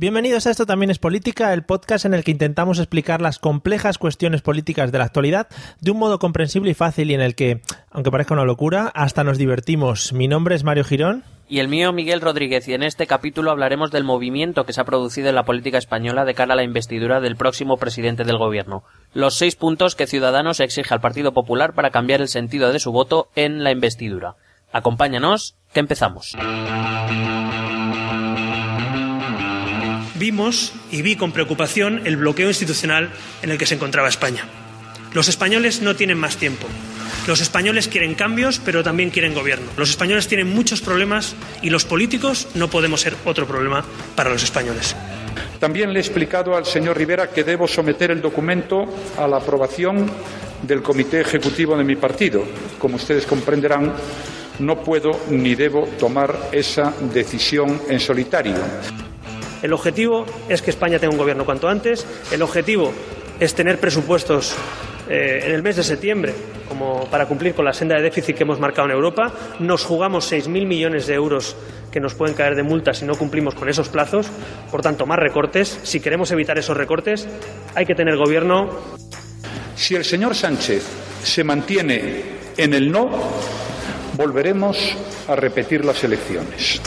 Bienvenidos a Esto también es política, el podcast en el que intentamos explicar las complejas cuestiones políticas de la actualidad de un modo comprensible y fácil y en el que, aunque parezca una locura, hasta nos divertimos. Mi nombre es Mario Girón. Y el mío, Miguel Rodríguez, y en este capítulo hablaremos del movimiento que se ha producido en la política española de cara a la investidura del próximo presidente del gobierno. Los seis puntos que Ciudadanos exige al Partido Popular para cambiar el sentido de su voto en la investidura. Acompáñanos, que empezamos. Vimos y vi con preocupación el bloqueo institucional en el que se encontraba España. Los españoles no tienen más tiempo. Los españoles quieren cambios, pero también quieren gobierno. Los españoles tienen muchos problemas y los políticos no podemos ser otro problema para los españoles. También le he explicado al señor Rivera que debo someter el documento a la aprobación del Comité Ejecutivo de mi partido. Como ustedes comprenderán, no puedo ni debo tomar esa decisión en solitario. El objetivo es que España tenga un gobierno cuanto antes. El objetivo es tener presupuestos eh, en el mes de septiembre como para cumplir con la senda de déficit que hemos marcado en Europa. Nos jugamos 6.000 millones de euros que nos pueden caer de multa si no cumplimos con esos plazos. Por tanto, más recortes. Si queremos evitar esos recortes, hay que tener gobierno. Si el señor Sánchez se mantiene en el no, volveremos a repetir las elecciones.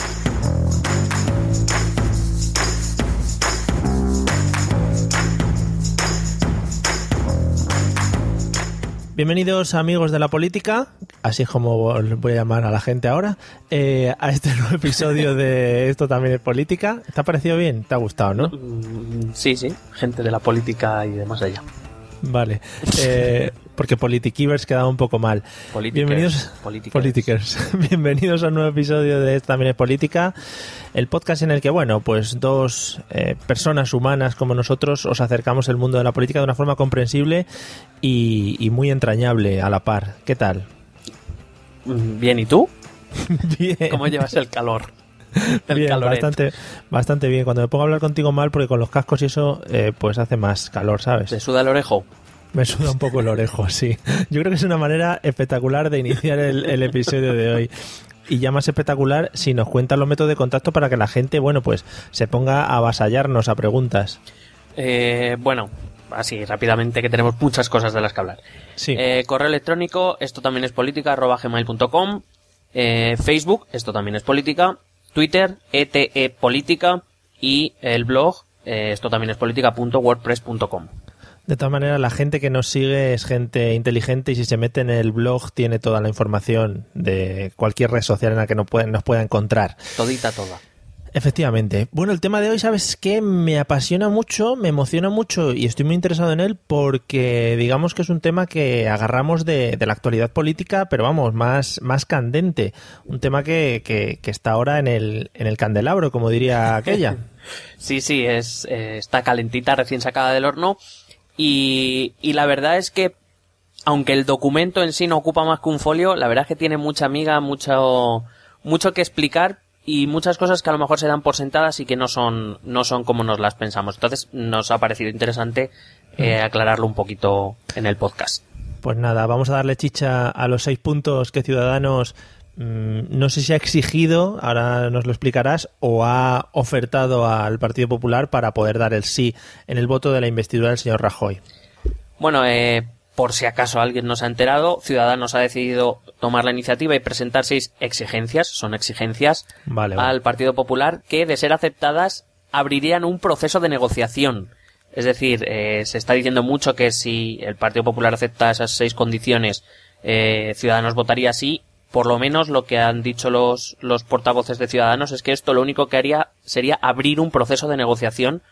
Bienvenidos amigos de la política, así como voy a llamar a la gente ahora, eh, a este nuevo episodio de Esto también es política. ¿Te ha parecido bien? ¿Te ha gustado, no? Mm, Sí, sí, gente de la política y demás allá. Vale, eh, porque Politikivers quedaba un poco mal. Politikers, Bienvenidos, politikers. Politikers. Bienvenidos a un nuevo episodio de también es política, el podcast en el que, bueno, pues dos eh, personas humanas como nosotros os acercamos el mundo de la política de una forma comprensible y, y muy entrañable a la par. ¿Qué tal? Mm, Bien, ¿y tú? Bien. ¿Cómo llevas el calor? El Bien, caloret. bastante, bastante bien. Cuando me pongo a hablar contigo mal, porque con los cascos y eso, eh, pues hace más calor, ¿sabes? ¿Te suda el orejo? Me suda un poco el orejo, sí. Yo creo que es una manera espectacular de iniciar el, el episodio de hoy. Y ya más espectacular si nos cuentan los métodos de contacto para que la gente, bueno, pues se ponga a avasallarnos a preguntas. Eh, bueno, así rápidamente que tenemos muchas cosas de las que hablar. Sí. Eh, correo electrónico, esto también es política, arroba gmail.com. Eh, Facebook, esto también es política. Twitter, ETE Política. Y el blog, eh, esto también es política.wordpress.com. De todas maneras, la gente que nos sigue es gente inteligente y si se mete en el blog tiene toda la información de cualquier red social en la que nos pueda, nos pueda encontrar. Todita toda. Efectivamente. Bueno, el tema de hoy, ¿sabes qué? Me apasiona mucho, me emociona mucho y estoy muy interesado en él porque digamos que es un tema que agarramos de, de la actualidad política, pero vamos, más, más candente. Un tema que, que, que está ahora en el, en el candelabro, como diría aquella. Sí, sí, es, eh, está calentita, recién sacada del horno. Y, y la verdad es que, aunque el documento en sí no ocupa más que un folio, la verdad es que tiene mucha amiga, mucho, mucho que explicar y muchas cosas que a lo mejor se dan por sentadas y que no son, no son como nos las pensamos. Entonces, nos ha parecido interesante eh, aclararlo un poquito en el podcast. Pues nada, vamos a darle chicha a los seis puntos que Ciudadanos mm, no sé si ha exigido, ahora nos lo explicarás, o ha ofertado al Partido Popular para poder dar el sí en el voto de la investidura del señor Rajoy. Bueno, eh, por si acaso alguien no se ha enterado, Ciudadanos ha decidido tomar la iniciativa y presentar seis exigencias, son exigencias, Vale, vale. al Partido Popular que, de ser aceptadas, abrirían un proceso de negociación. Es decir, eh, se está diciendo mucho que si el Partido Popular acepta esas seis condiciones, eh, Ciudadanos votaría sí. Por lo menos lo que han dicho los, los portavoces de Ciudadanos es que esto lo único que haría sería abrir un proceso de negociación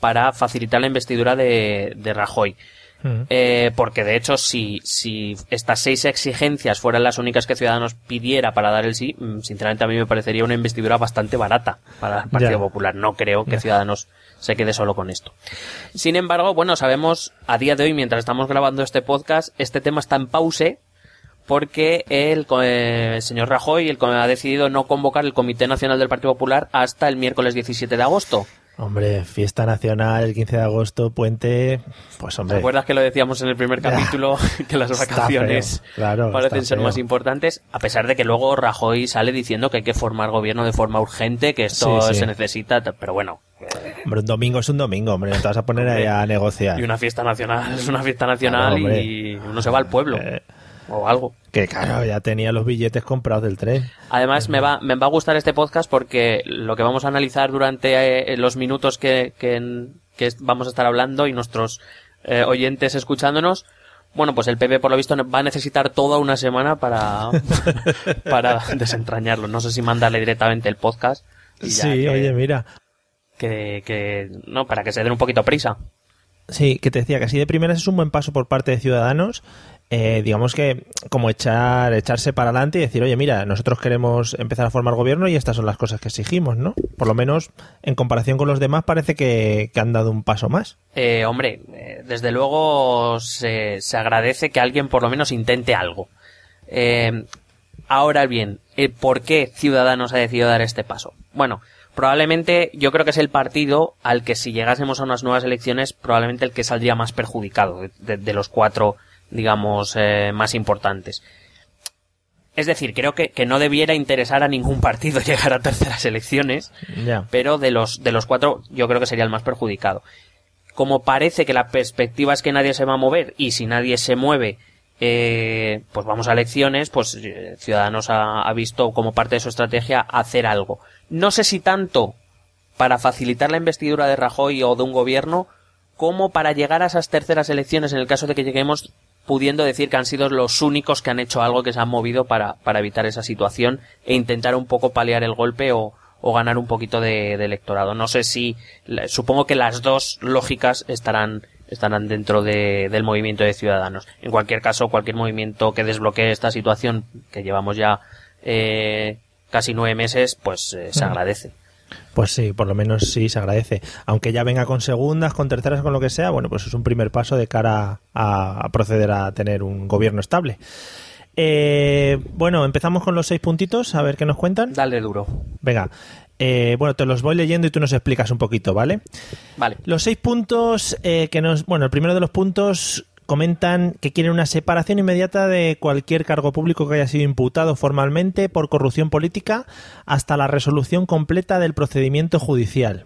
para facilitar la investidura de, de Rajoy. Mm. Eh, porque de hecho, si, si estas seis exigencias fueran las únicas que Ciudadanos pidiera para dar el sí, mm, sinceramente a mí me parecería una investidura bastante barata para el Partido. Popular. No creo que. Ciudadanos se quede solo con esto. Sin embargo, bueno, sabemos a día de hoy, mientras estamos grabando este podcast, este tema está en pause porque el, co- eh, señor Rajoy el ha decidido no convocar el Comité Nacional del Partido Popular hasta el miércoles 17 de agosto. Hombre, fiesta nacional, el 15 de agosto, puente, pues ¿Te hombre. acuerdas que lo decíamos en el primer capítulo? que las vacaciones feo, claro, parecen ser feo. más importantes, a pesar de que luego Rajoy sale diciendo que hay que formar gobierno de forma urgente, que esto Sí, sí. se necesita, pero bueno, Hombre, un domingo es un domingo, hombre, no te vas a poner ahí a negociar. Y una fiesta nacional es una fiesta nacional Claro, y uno se va al pueblo. Eh. O algo. Que claro, ya tenía los billetes comprados del tren. Además, me va, me va a gustar este podcast porque lo que vamos a analizar durante eh, los minutos que, que, que vamos a estar hablando y nuestros eh, oyentes escuchándonos, bueno, pues el PP por lo visto va a necesitar toda una semana para, para desentrañarlo. No sé si mandarle directamente el podcast. y ya Sí, que- oye, mira. que, que, no, para que se den un poquito prisa. Sí, que te decía que así de primeras es un buen paso por parte de Ciudadanos. Eh, digamos que como echar echarse para adelante y decir, oye, mira, nosotros queremos empezar a formar gobierno y estas son las cosas que exigimos, ¿no? Por lo menos en comparación con los demás parece que, han dado un paso más. Eh, hombre, eh, desde luego se, se agradece que alguien por lo menos intente algo. Eh, ahora bien, eh, ¿por qué Ciudadanos ha decidido dar este paso? Bueno, probablemente yo creo que es el partido al que si llegásemos a unas nuevas elecciones, probablemente el que saldría más perjudicado de los cuatro, digamos, eh, más importantes. Es decir, creo que, que no debiera interesar a ningún partido llegar a terceras elecciones, pero de los, de los cuatro yo creo que sería el más perjudicado. Como parece que la perspectiva es que nadie se va a mover y si nadie se mueve, eh, pues vamos a elecciones, pues eh, Ciudadanos ha, ha visto como parte de su estrategia hacer algo. No sé si tanto para facilitar la investidura de Rajoy o de un gobierno, como para llegar a esas terceras elecciones en el caso de que lleguemos pudiendo decir que han sido los únicos que han hecho algo que se han movido para, para evitar esa situación e intentar un poco paliar el golpe o, o ganar un poquito de, de electorado. No sé si, supongo que las dos lógicas estarán, estarán dentro de- del movimiento de ciudadanos. En cualquier caso, cualquier movimiento que desbloquee esta situación, que llevamos ya eh, casi nueve meses, pues eh, se agradece. Pues sí, por lo menos sí se agradece. Aunque ya venga con segundas, con terceras, con lo que sea, bueno, pues es un primer paso de cara a, a proceder a tener un gobierno estable. Eh, bueno, empezamos con los seis puntitos, a ver qué nos cuentan. Dale duro. Venga, eh, bueno, te los voy leyendo y tú nos explicas un poquito, ¿vale? Vale. Los seis puntos eh, que nos... Bueno, el primero de los puntos comentan que quieren una separación inmediata de cualquier cargo público que haya sido imputado formalmente por corrupción política hasta la resolución completa del procedimiento judicial.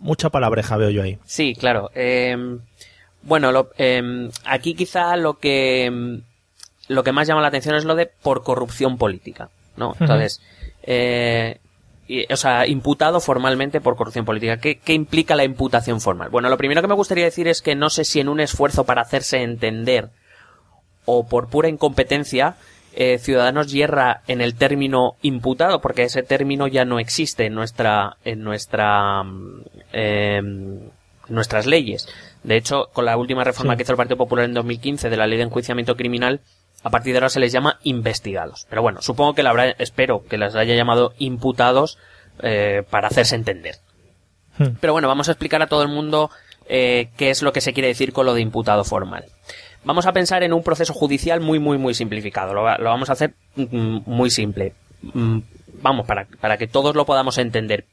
Mucha palabreja veo yo ahí. Sí, claro. Eh, bueno, lo- eh, aquí quizá lo que lo que más llama la atención es lo de por corrupción política, ¿no? Entonces, eh, o sea, imputado formalmente por corrupción política. ¿Qué, ¿Qué implica la imputación formal? Bueno, lo primero que me gustaría decir es que no sé si en un esfuerzo para hacerse entender o por pura incompetencia, eh, Ciudadanos hierra en el término imputado, porque ese término ya no existe en nuestra, en nuestra, en nuestras leyes. De hecho, con la última reforma Sí. que hizo el Partido Popular en 2015 de la ley de enjuiciamiento criminal, a partir de ahora se les llama investigados. Pero bueno, supongo que la habrá, espero que las haya llamado imputados eh, para hacerse entender. Hmm. Pero bueno, vamos a explicar a todo el mundo eh, qué es lo que se quiere decir con lo de imputado formal. Vamos a pensar en un proceso judicial muy, muy, muy simplificado. Lo, lo vamos a hacer mm, muy simple. Mm, Vamos, para, para que todos lo podamos entender.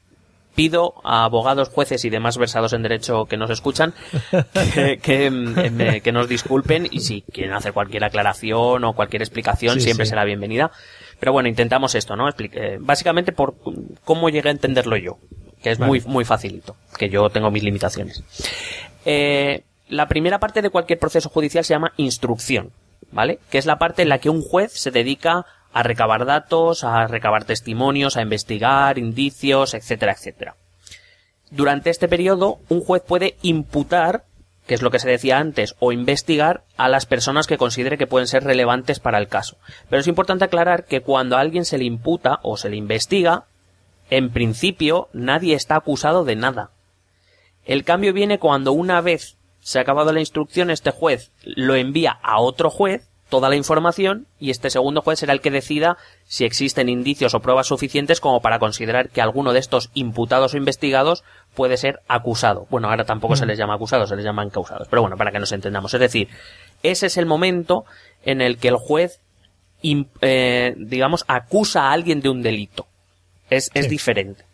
Pido a abogados, jueces y demás versados en derecho que nos escuchan que, que, mm, me- que nos disculpen y si quieren hacer cualquier aclaración o cualquier explicación Sí, siempre sí. será bienvenida. Pero bueno, intentamos esto, ¿no? Eh, básicamente por cómo llegué a entenderlo yo, que es Vale. muy, muy facilito, que yo tengo mis limitaciones. Eh, la primera parte de cualquier proceso judicial se llama instrucción, ¿vale? Que es la parte en la que un juez se dedica a recabar datos, a recabar testimonios, a investigar indicios, etcétera, etcétera. Durante este periodo, un juez puede imputar, que es lo que se decía antes, o investigar a las personas que considere que pueden ser relevantes para el caso. Pero es importante aclarar que cuando a alguien se le imputa o se le investiga, en principio nadie está acusado de nada. El cambio viene cuando una vez se ha acabado la instrucción, este juez lo envía a otro juez toda la información y este segundo juez será el que decida si existen indicios o pruebas suficientes como para considerar que alguno de estos imputados o investigados puede ser acusado. Bueno, ahora tampoco se les llama acusados, se les llama encausados, pero bueno, para que nos entendamos. Es decir, ese es el momento en el que el juez, eh, digamos, acusa a alguien de un delito. Es, es diferente.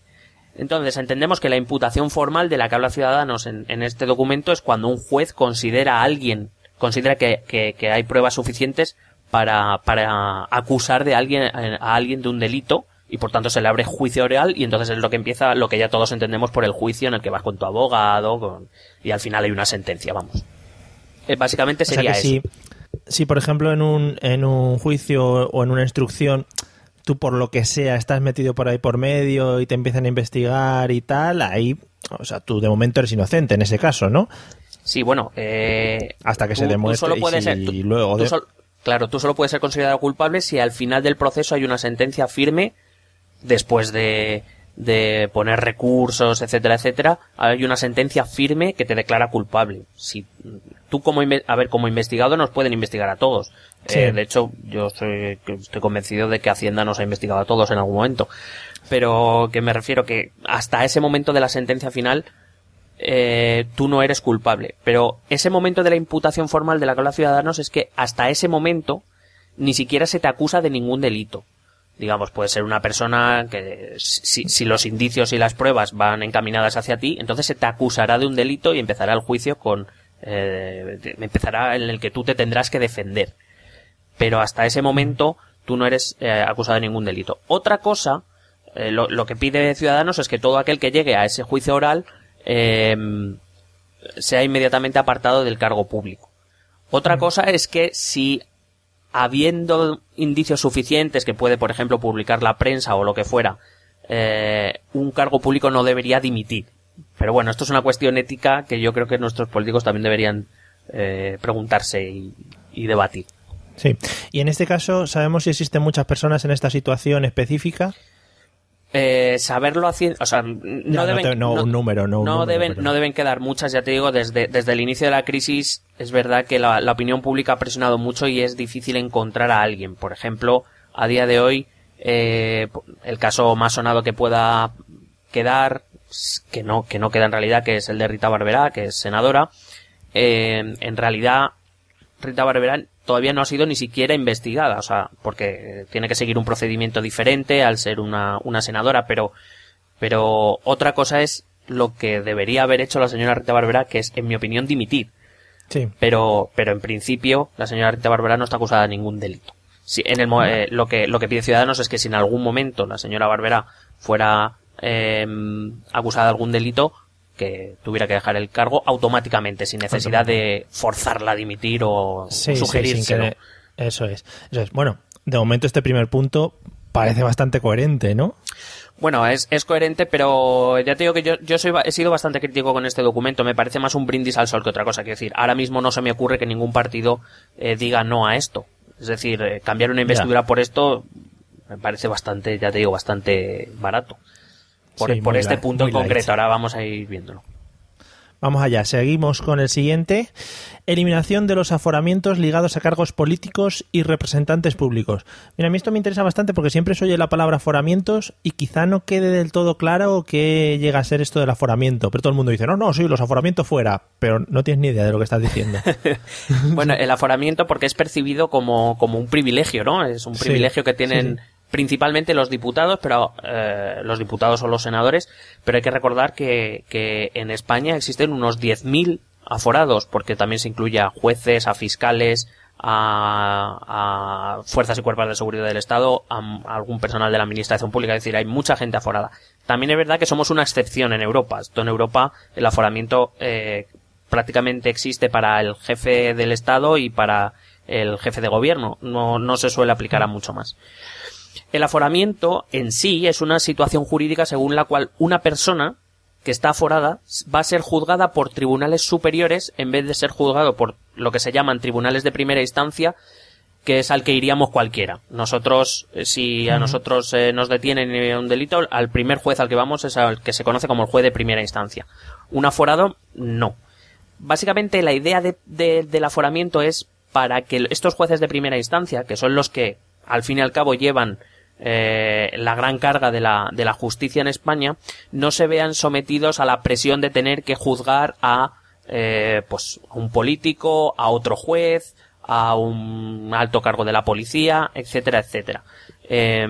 Entonces, entendemos que la imputación formal de la que habla Ciudadanos en, en este documento es cuando un juez considera a alguien, considera que, que- que hay pruebas suficientes para, para acusar de alguien, a alguien de un delito y por tanto se le abre juicio oral y entonces es lo que empieza lo que ya todos entendemos por el juicio en el que vas con tu abogado con, y al final hay una sentencia, vamos. Eh, básicamente sería o sea que eso. Si, si, por ejemplo, en un, en un juicio o en una instrucción tú por lo que sea estás metido por ahí por medio y te empiezan a investigar y tal, ahí, o sea, tú de momento eres inocente en ese caso, ¿no? Sí, bueno, eh, hasta que tú, se demuestre solo puedes y, ser, y luego tú de... sol, claro, tú solo puedes ser considerado culpable si al final del proceso hay una sentencia firme después de, de poner recursos, etcétera, etcétera, hay una sentencia firme que te declara culpable. Si tú como a ver como investigado nos pueden investigar a todos. Sí. Eh, de hecho, yo soy, estoy convencido de que Hacienda nos ha investigado a todos en algún momento. Pero que me refiero que hasta ese momento de la sentencia final eh, tú no eres culpable. Pero ese momento de la imputación formal de la de Ciudadanos es que hasta ese momento ni siquiera se te acusa de ningún delito digamos, puede ser una persona que si, si, los indicios y las pruebas van encaminadas hacia ti, entonces se te acusará de un delito y empezará el juicio con, eh, empezará en el que tú te tendrás que defender. Pero hasta ese momento tú no eres eh, acusado de ningún delito. Otra cosa, eh, lo, lo, que pide Ciudadanos es que todo aquel que llegue a ese juicio oral sea inmediatamente apartado del cargo público. Otra cosa es que si habiendo indicios suficientes que puede, por ejemplo, publicar la prensa o lo que fuera, eh, un cargo público no debería dimitir. Pero bueno, esto es una cuestión ética que yo creo que nuestros políticos también deberían eh, preguntarse y, y, debatir. Sí. Y en este caso, ¿sabemos si existen muchas personas en esta situación específica? Eh, saberlo haciendo, o sea, no, no deben, te, no, no, un número, no, un no número, deben, pero... no deben quedar muchas, ya te digo, desde, desde el inicio de la crisis es verdad que la, la, opinión pública ha presionado mucho y es difícil encontrar a alguien. Por ejemplo, a día de hoy, eh, el caso más sonado que pueda quedar, que no, que no queda en realidad, que es el de Rita Barberá, que es senadora, eh, en realidad, Rita Barberá todavía no ha sido ni siquiera investigada, o sea, porque tiene que seguir un procedimiento diferente al ser una, una senadora, pero, pero otra cosa es lo que debería haber hecho la señora Rita Barberá, que es, en mi opinión, dimitir. Sí. Pero, pero en principio, la señora Rita Barberá no está acusada de ningún delito. Si en el, eh, lo que, lo que pide Ciudadanos es que si en algún momento la señora Barberá fuera, eh, acusada de algún delito, que tuviera que dejar el cargo automáticamente, sin necesidad de forzarla a dimitir o sí, sugerírselo. Sí, que... Eso es. Eso es. Bueno, de momento este primer punto parece bastante coherente, ¿no? Bueno, es, es coherente, pero ya te digo que yo, yo soy, he sido bastante crítico con este documento. Me parece más un brindis al sol que otra cosa. Quiero decir, ahora mismo no se me ocurre que ningún partido eh, diga no a esto. Es decir, eh, cambiar una investidura por esto me parece bastante, ya te digo, bastante barato por, sí, por este light, punto en light. concreto. Ahora vamos a ir viéndolo. Vamos allá, seguimos con el siguiente. Eliminación de los aforamientos ligados a cargos políticos y representantes públicos. Mira, a mí esto me interesa bastante porque siempre se oye la palabra aforamientos y quizá no quede del todo claro qué llega a ser esto del aforamiento. Pero todo el mundo dice, no, no, sí, los aforamientos fuera. Pero no tienes ni idea de lo que estás diciendo. bueno, el aforamiento porque es percibido como, como un privilegio, ¿no? Es un privilegio sí, que tienen... Sí, sí principalmente los diputados, pero eh, los diputados o los senadores, pero hay que recordar que, que en España existen unos 10.000 aforados, porque también se incluye a jueces, a fiscales, a, a, fuerzas y cuerpos de seguridad del Estado, a, a, algún personal de la administración pública, es decir, hay mucha gente aforada. También es verdad que somos una excepción en Europa. Esto en Europa el aforamiento eh, prácticamente existe para el jefe del Estado y para el jefe de gobierno. No, no se suele aplicar a mucho más. El aforamiento en sí es una situación jurídica según la cual una persona que está aforada va a ser juzgada por tribunales superiores en vez de ser juzgado por lo que se llaman tribunales de primera instancia, que es al que iríamos cualquiera. Nosotros, si a nosotros eh, nos detienen un delito, al primer juez al que vamos es al que se conoce como el juez de primera instancia. Un aforado, no. Básicamente la idea de, de, del aforamiento es para que estos jueces de primera instancia, que son los que al fin y al cabo llevan eh, la gran carga de la, de la justicia en España, no se vean sometidos a la presión de tener que juzgar a, eh, pues, a un político, a otro juez, a un alto cargo de la policía, etcétera, etcétera. Eh,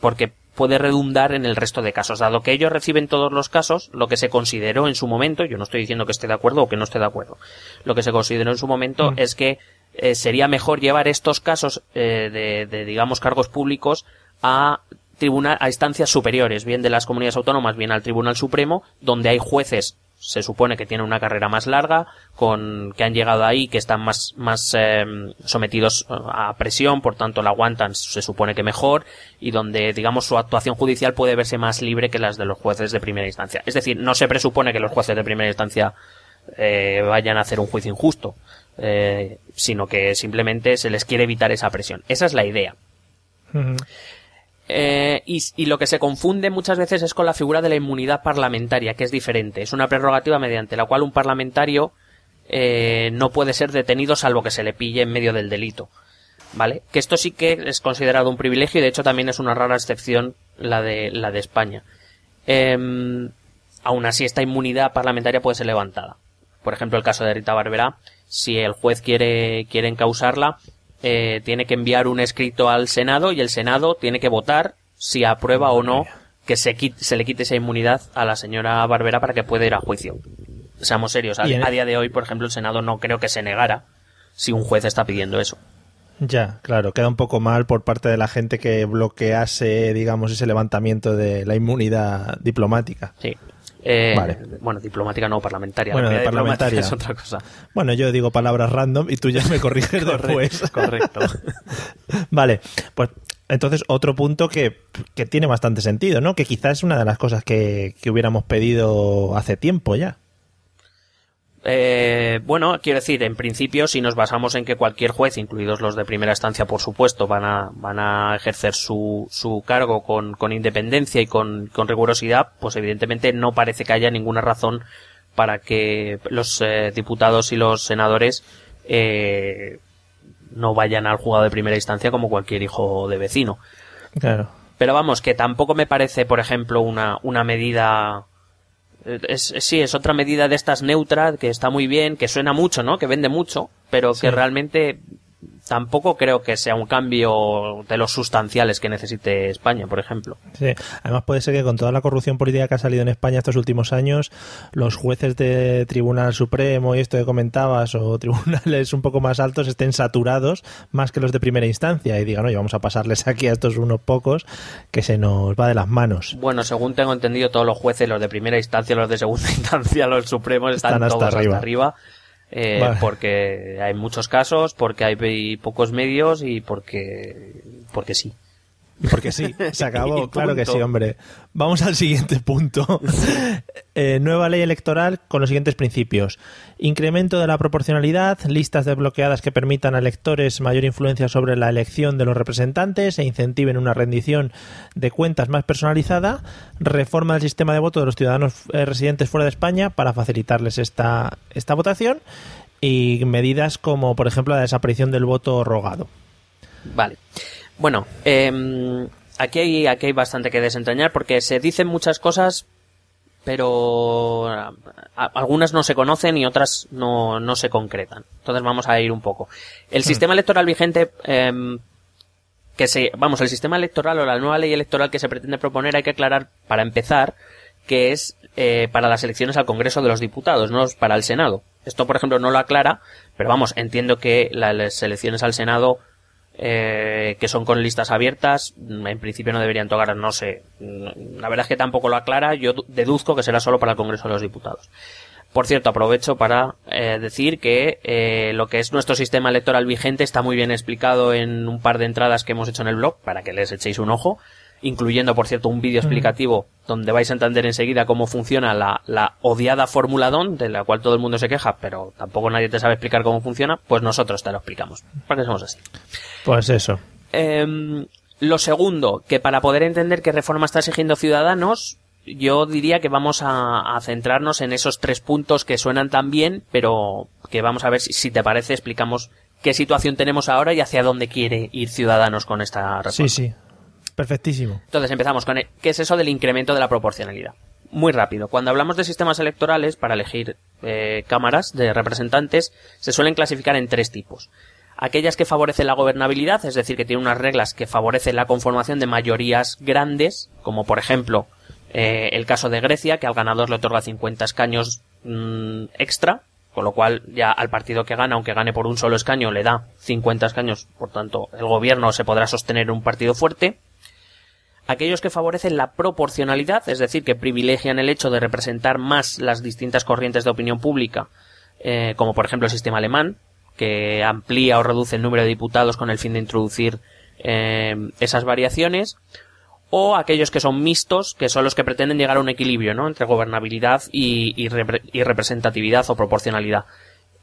porque puede redundar en el resto de casos. Dado que ellos reciben todos los casos, lo que se consideró en su momento, yo no estoy diciendo que esté de acuerdo o que no esté de acuerdo, lo que se consideró en su momento mm. es que eh, sería mejor llevar estos casos eh, de, de, digamos, cargos públicos a tribunal, a instancias superiores, bien de las comunidades autónomas, bien al Tribunal Supremo, donde hay jueces se supone que tienen una carrera más larga, con que han llegado ahí, que están más, más eh, sometidos a presión, por tanto la aguantan, se supone que mejor, y donde, digamos, su actuación judicial puede verse más libre que las de los jueces de primera instancia. Es decir, no se presupone que los jueces de primera instancia eh, vayan a hacer un juicio injusto, eh, sino que simplemente se les quiere evitar esa presión. Esa es la idea. Eh, y, lo que se confunde muchas veces es con la figura de la inmunidad parlamentaria, que es diferente. Es una prerrogativa mediante la cual un parlamentario eh, no puede ser detenido salvo que se le pille en medio del delito. ¿Vale? Que esto sí que es considerado un privilegio y de hecho también es una rara excepción la de, la de España. Em, aún así, esta inmunidad parlamentaria puede ser levantada. Por ejemplo, el caso de Rita Barberá, si el juez quiere, quiere encausarla, eh, tiene que enviar un escrito al Senado y el Senado tiene que votar si aprueba o no que se, se le quite esa inmunidad a la señora Barbera para que pueda ir a juicio. Seamos serios, a, a, día de hoy, por ejemplo, el Senado no creo que se negara si un juez está pidiendo eso. Ya, claro, queda un poco mal por parte de la gente que bloquease, digamos, ese levantamiento de la inmunidad diplomática. Sí. Eh, Bueno, diplomática no, parlamentaria. Bueno, parlamentaria es otra cosa. Bueno, yo digo palabras random y tú ya me corriges después. Correcto. vale, pues entonces otro punto que, que, tiene bastante sentido, ¿no? Que quizás es una de las cosas que, que hubiéramos pedido hace tiempo ya. Eh, bueno, quiero decir, en principio, si nos basamos en que cualquier juez, incluidos los de primera instancia, por supuesto, van a, van a ejercer su, su cargo con, con independencia y con, con, rigurosidad, pues evidentemente no parece que haya ninguna razón para que los eh, diputados y los senadores eh, no vayan al juzgado de primera instancia como cualquier hijo de vecino. Claro. Pero vamos, que tampoco me parece, por ejemplo, una, una medida es, sí, es otra medida de estas neutras que está muy bien, que suena mucho, ¿no? Que vende mucho, pero que realmente tampoco creo que sea un cambio de los sustanciales que necesite España, por ejemplo. Sí, además puede ser que con toda la corrupción política que ha salido en España estos últimos años, los jueces de Tribunal Supremo y esto que comentabas, o tribunales un poco más altos, estén saturados más que los de primera instancia y digan, oye, vamos a pasarles aquí a estos unos pocos que se nos va de las manos. Bueno, según tengo entendido, todos los jueces, los de primera instancia, los de segunda instancia, los supremos, están, hasta arriba eh, porque hay muchos casos, porque hay pocos medios y porque, porque sí. Porque sí, se acabó, claro que sí, hombre. Vamos al siguiente punto. Eh, nueva ley electoral con los siguientes principios. Incremento de la proporcionalidad, listas desbloqueadas que permitan a electores mayor influencia sobre la elección de los representantes e incentiven una rendición de cuentas más personalizada, reforma del sistema de voto de los ciudadanos eh, residentes fuera de España para facilitarles esta, esta votación y medidas como, por ejemplo, la desaparición del voto rogado. Vale. Bueno, eh, aquí, hay, aquí hay bastante que desentrañar porque se dicen muchas cosas, pero algunas no se conocen y otras no, no se concretan. Entonces vamos a ir un poco. El hmm. sistema electoral vigente, eh, que se, vamos, el sistema electoral o la nueva ley electoral que se pretende proponer hay que aclarar, para empezar, que es eh, para las elecciones al Congreso de los Diputados, no para el Senado. Esto, por ejemplo, no lo aclara, pero vamos, entiendo que las elecciones al Senado eh, que son con listas abiertas, en principio no deberían tocar, no sé. La verdad es que tampoco lo aclara, yo deduzco que será solo para el Congreso de los Diputados. Por cierto, aprovecho para eh, decir que eh, lo que es nuestro sistema electoral vigente está muy bien explicado en un par de entradas que hemos hecho en el blog, para que les echéis un ojo incluyendo, por cierto, un vídeo explicativo donde vais a entender enseguida cómo funciona la, la odiada Fórmula DON, de la cual todo el mundo se queja, pero tampoco nadie te sabe explicar cómo funciona, pues nosotros te lo explicamos, porque somos así. Pues eso. Em, lo segundo, que para poder entender qué reforma está exigiendo Ciudadanos, yo diría que vamos a, centrarnos en esos tres puntos que suenan tan bien, pero que vamos a ver si, si, te parece explicamos qué situación tenemos ahora y hacia dónde quiere ir Ciudadanos con esta reforma. Sí, sí. Perfectísimo. Entonces empezamos con, ¿qué es eso del incremento de la proporcionalidad? Muy rápido. Cuando hablamos de sistemas electorales para elegir eh, cámaras de representantes, se suelen clasificar en tres tipos. Aquellas que favorecen la gobernabilidad, es decir, que tienen unas reglas que favorecen la conformación de mayorías grandes, como por ejemplo eh, el caso de Grecia, que al ganador le otorga 50 escaños mm, extra, con lo cual ya al partido que gana, aunque gane por un solo escaño, le da 50 escaños, por tanto el gobierno se podrá sostener un partido fuerte. Aquellos que favorecen la proporcionalidad, es decir, que privilegian el hecho de representar más las distintas corrientes de opinión pública, eh, como por ejemplo el sistema alemán, que amplía o reduce el número de diputados con el fin de introducir eh, esas variaciones, o aquellos que son mixtos, que son los que pretenden llegar a un equilibrio ¿no? entre gobernabilidad y, y representatividad o proporcionalidad.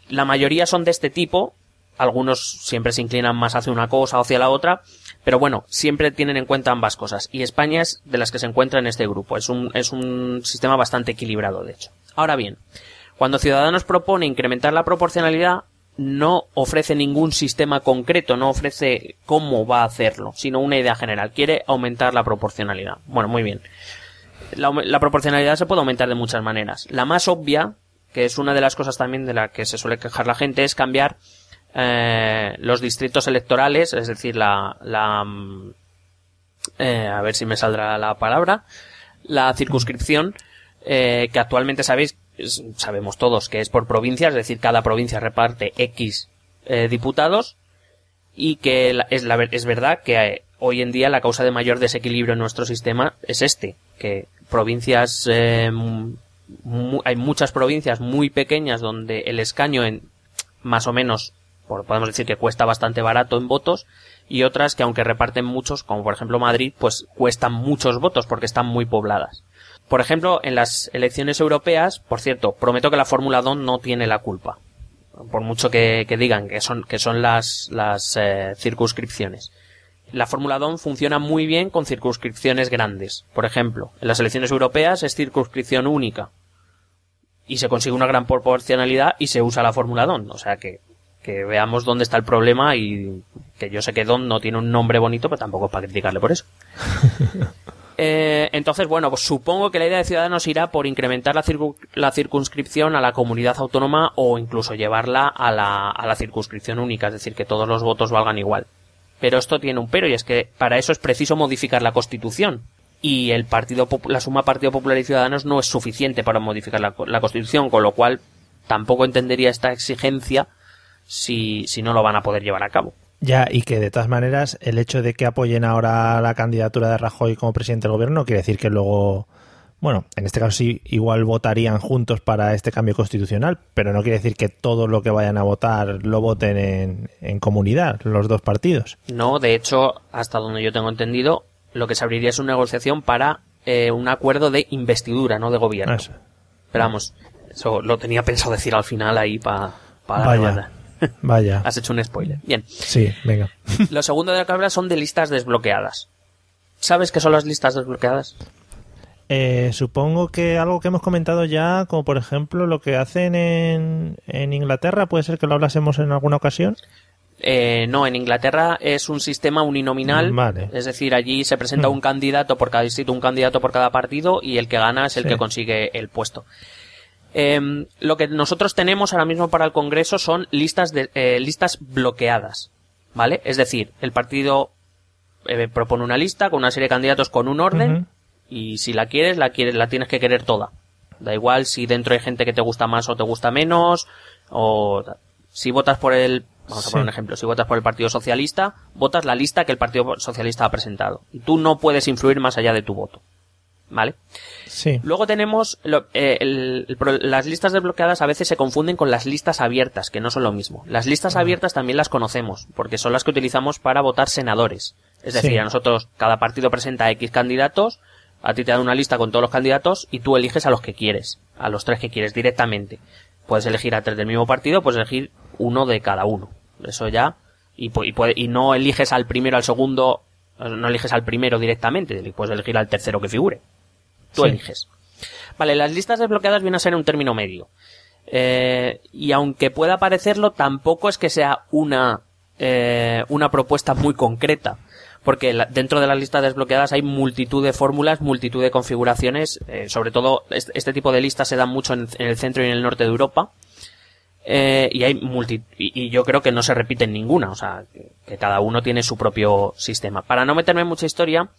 La mayoría son de este tipo, algunos siempre se inclinan más hacia una cosa o hacia la otra, pero bueno, siempre tienen en cuenta ambas cosas. Y España es de las que se encuentra en este grupo. Es un, es un sistema bastante equilibrado, de hecho. Ahora bien, cuando Ciudadanos propone incrementar la proporcionalidad, no ofrece ningún sistema concreto, no ofrece cómo va a hacerlo, sino una idea general. Quiere aumentar la proporcionalidad. Bueno, muy bien. La, la, proporcionalidad se puede aumentar de muchas maneras. La más obvia, que es una de las cosas también de la que se suele quejar la gente, es cambiar eh, los distritos electorales, es decir, la, la eh, a ver si me saldrá la palabra, la circunscripción, eh, que actualmente sabéis, sabemos todos que es por provincias, es decir, cada provincia reparte X eh, diputados y que es, la, es verdad que eh, hoy en día la causa de mayor desequilibrio en nuestro sistema es este, que provincias, eh, hay muchas provincias muy pequeñas donde el escaño en más o menos podemos decir que cuesta bastante barato en votos, y otras que aunque reparten muchos, como por ejemplo Madrid, pues cuestan muchos votos porque están muy pobladas. Por ejemplo, en las elecciones europeas, por cierto, prometo que la Fórmula 2 no tiene la culpa. Por mucho que, digan que son, que son las, las eh, circunscripciones. La Fórmula 2 funciona muy bien con circunscripciones grandes. Por ejemplo, en las elecciones europeas es circunscripción única. Y se consigue una gran proporcionalidad y se usa la Fórmula 2. O sea que que veamos dónde está el problema y que yo sé que Don no tiene un nombre bonito, pero tampoco es para criticarle por eso. eh, entonces, bueno, pues supongo que la idea de Ciudadanos irá por incrementar la, la, circunscripción a la comunidad autónoma o incluso llevarla a la, a la circunscripción única, es decir, que todos los votos valgan igual. Pero esto tiene un pero y es que para eso es preciso modificar la Constitución. Y el partido, la suma Partido Popular y Ciudadanos no es suficiente para modificar la Constitución, con lo cual tampoco entendería esta exigencia si, si no lo van a poder llevar a cabo. Ya, y que de todas maneras el hecho de que apoyen ahora la candidatura de Rajoy como presidente del gobierno no quiere decir que luego, bueno, en este caso sí, igual votarían juntos para este cambio constitucional, pero no quiere decir que todo lo que vayan a votar lo voten en, en comunidad, los dos partidos. No, de hecho, hasta donde yo tengo entendido, lo que se abriría es una negociación para eh, un acuerdo de investidura, no de gobierno. Eso. Pero vamos, eso lo tenía pensado decir al final ahí para... Vaya. Has hecho un spoiler. Bien. Sí, venga. Lo segundo de que hablas son de listas desbloqueadas. ¿Sabes qué son las listas desbloqueadas? Eh, supongo que algo que hemos comentado ya, como por ejemplo lo que hacen en, en Inglaterra, puede ser que lo hablásemos en alguna ocasión. Eh, no, en Inglaterra es un sistema uninominal. Vale. Es decir, allí se presenta mm. un candidato por cada distrito, un candidato por cada partido y el que gana es el que consigue el puesto. Eh, lo que nosotros tenemos ahora mismo para el Congreso son listas de eh, listas bloqueadas, ¿vale? Es decir, el partido eh, propone una lista con una serie de candidatos con un orden y si la quieres, la quieres, la tienes que querer toda. Da igual si dentro hay gente que te gusta más o te gusta menos o si votas por el Vamos a poner un ejemplo. Si votas por el Partido Socialista, votas la lista que el Partido Socialista ha presentado. Y tú no puedes influir más allá de tu voto. ¿Vale? Sí. Luego tenemos eh, las listas desbloqueadas a veces se confunden con las listas abiertas, que no son lo mismo. Las listas abiertas también las conocemos, porque son las que utilizamos para votar senadores. Es decir, a nosotros cada partido presenta X candidatos, a ti te dan una lista con todos los candidatos y tú eliges a los que quieres, a los tres que quieres directamente. Puedes elegir a tres del mismo partido, puedes elegir uno de cada uno. Eso ya. Y, y no eliges al primero, al segundo, no eliges al primero directamente, puedes elegir al tercero que figure. Tú eliges. Vale, las listas desbloqueadas vienen a ser un término medio. Eh, y aunque pueda parecerlo, tampoco es que sea una, eh, una propuesta muy concreta. Porque dentro de las listas desbloqueadas hay multitud de fórmulas, multitud de configuraciones. Eh, sobre todo, este, tipo de listas se dan mucho en, el centro y en el norte de Europa. y hay multi y, yo creo que no se repiten ninguna, o sea, que, cada uno tiene su propio sistema. Para no meterme en mucha historia,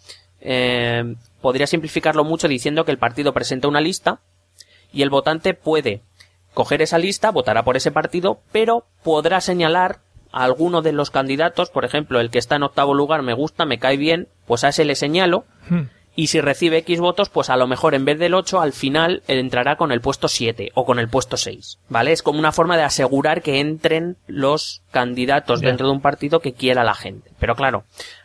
eh, podría simplificarlo mucho diciendo que el partido presenta una lista y el votante puede coger esa lista, votará por ese partido, pero podrá señalar a alguno de los candidatos, por ejemplo, el que está en octavo lugar me gusta, me cae bien, pues a ese le señalo Hmm. Y si recibe X votos, pues a lo mejor en vez del 8, al final entrará con el puesto 7 o con el puesto 6. ¿Vale? Es como una forma de asegurar que entren los candidatos dentro de un partido que quiera la gente. Pero claro,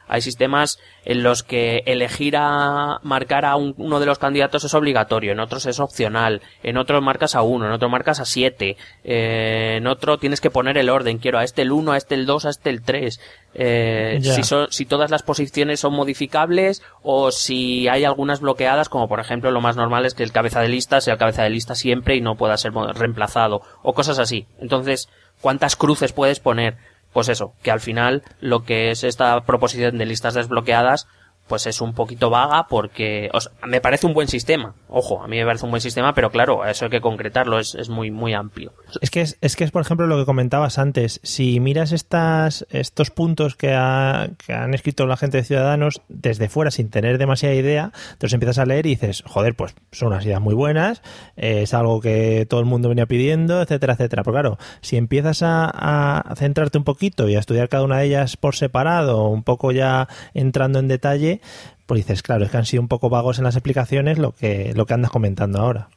hay sistemas en los que elegir a marcar a un- uno de los candidatos es obligatorio, en otros es opcional, en otros marcas a uno, en otro marcas a siete, eh, en otro tienes que poner el orden, quiero a este el 1, a este el 2, a este el 3. Eh, si, si todas las posiciones son modificables o si hay algunas bloqueadas, como por ejemplo lo más normal es que el cabeza de lista sea el cabeza de lista siempre y no pueda ser reemplazado o cosas así. Entonces, ¿cuántas cruces puedes poner? Pues eso, que al final lo que es esta proposición de listas desbloqueadas pues es un poquito vaga porque o me parece un buen sistema. Ojo, a mí me parece un buen sistema, pero claro, eso hay que concretarlo, es, es muy, muy amplio. Es que es, es que es, por ejemplo, lo que comentabas antes. Si miras estas, estos puntos que, ha- que han escrito la gente de Ciudadanos desde fuera sin tener demasiada idea, entonces empiezas a leer y dices, joder, pues son unas ideas muy buenas, eh, es algo que todo el mundo venía pidiendo, etcétera, etcétera. Pero claro, si empiezas a, a centrarte un poquito y a estudiar cada una de ellas por separado, un poco ya entrando en detalle, pues dices, claro, es que han sido un poco vagos en las explicaciones lo que, lo que andas comentando ahora.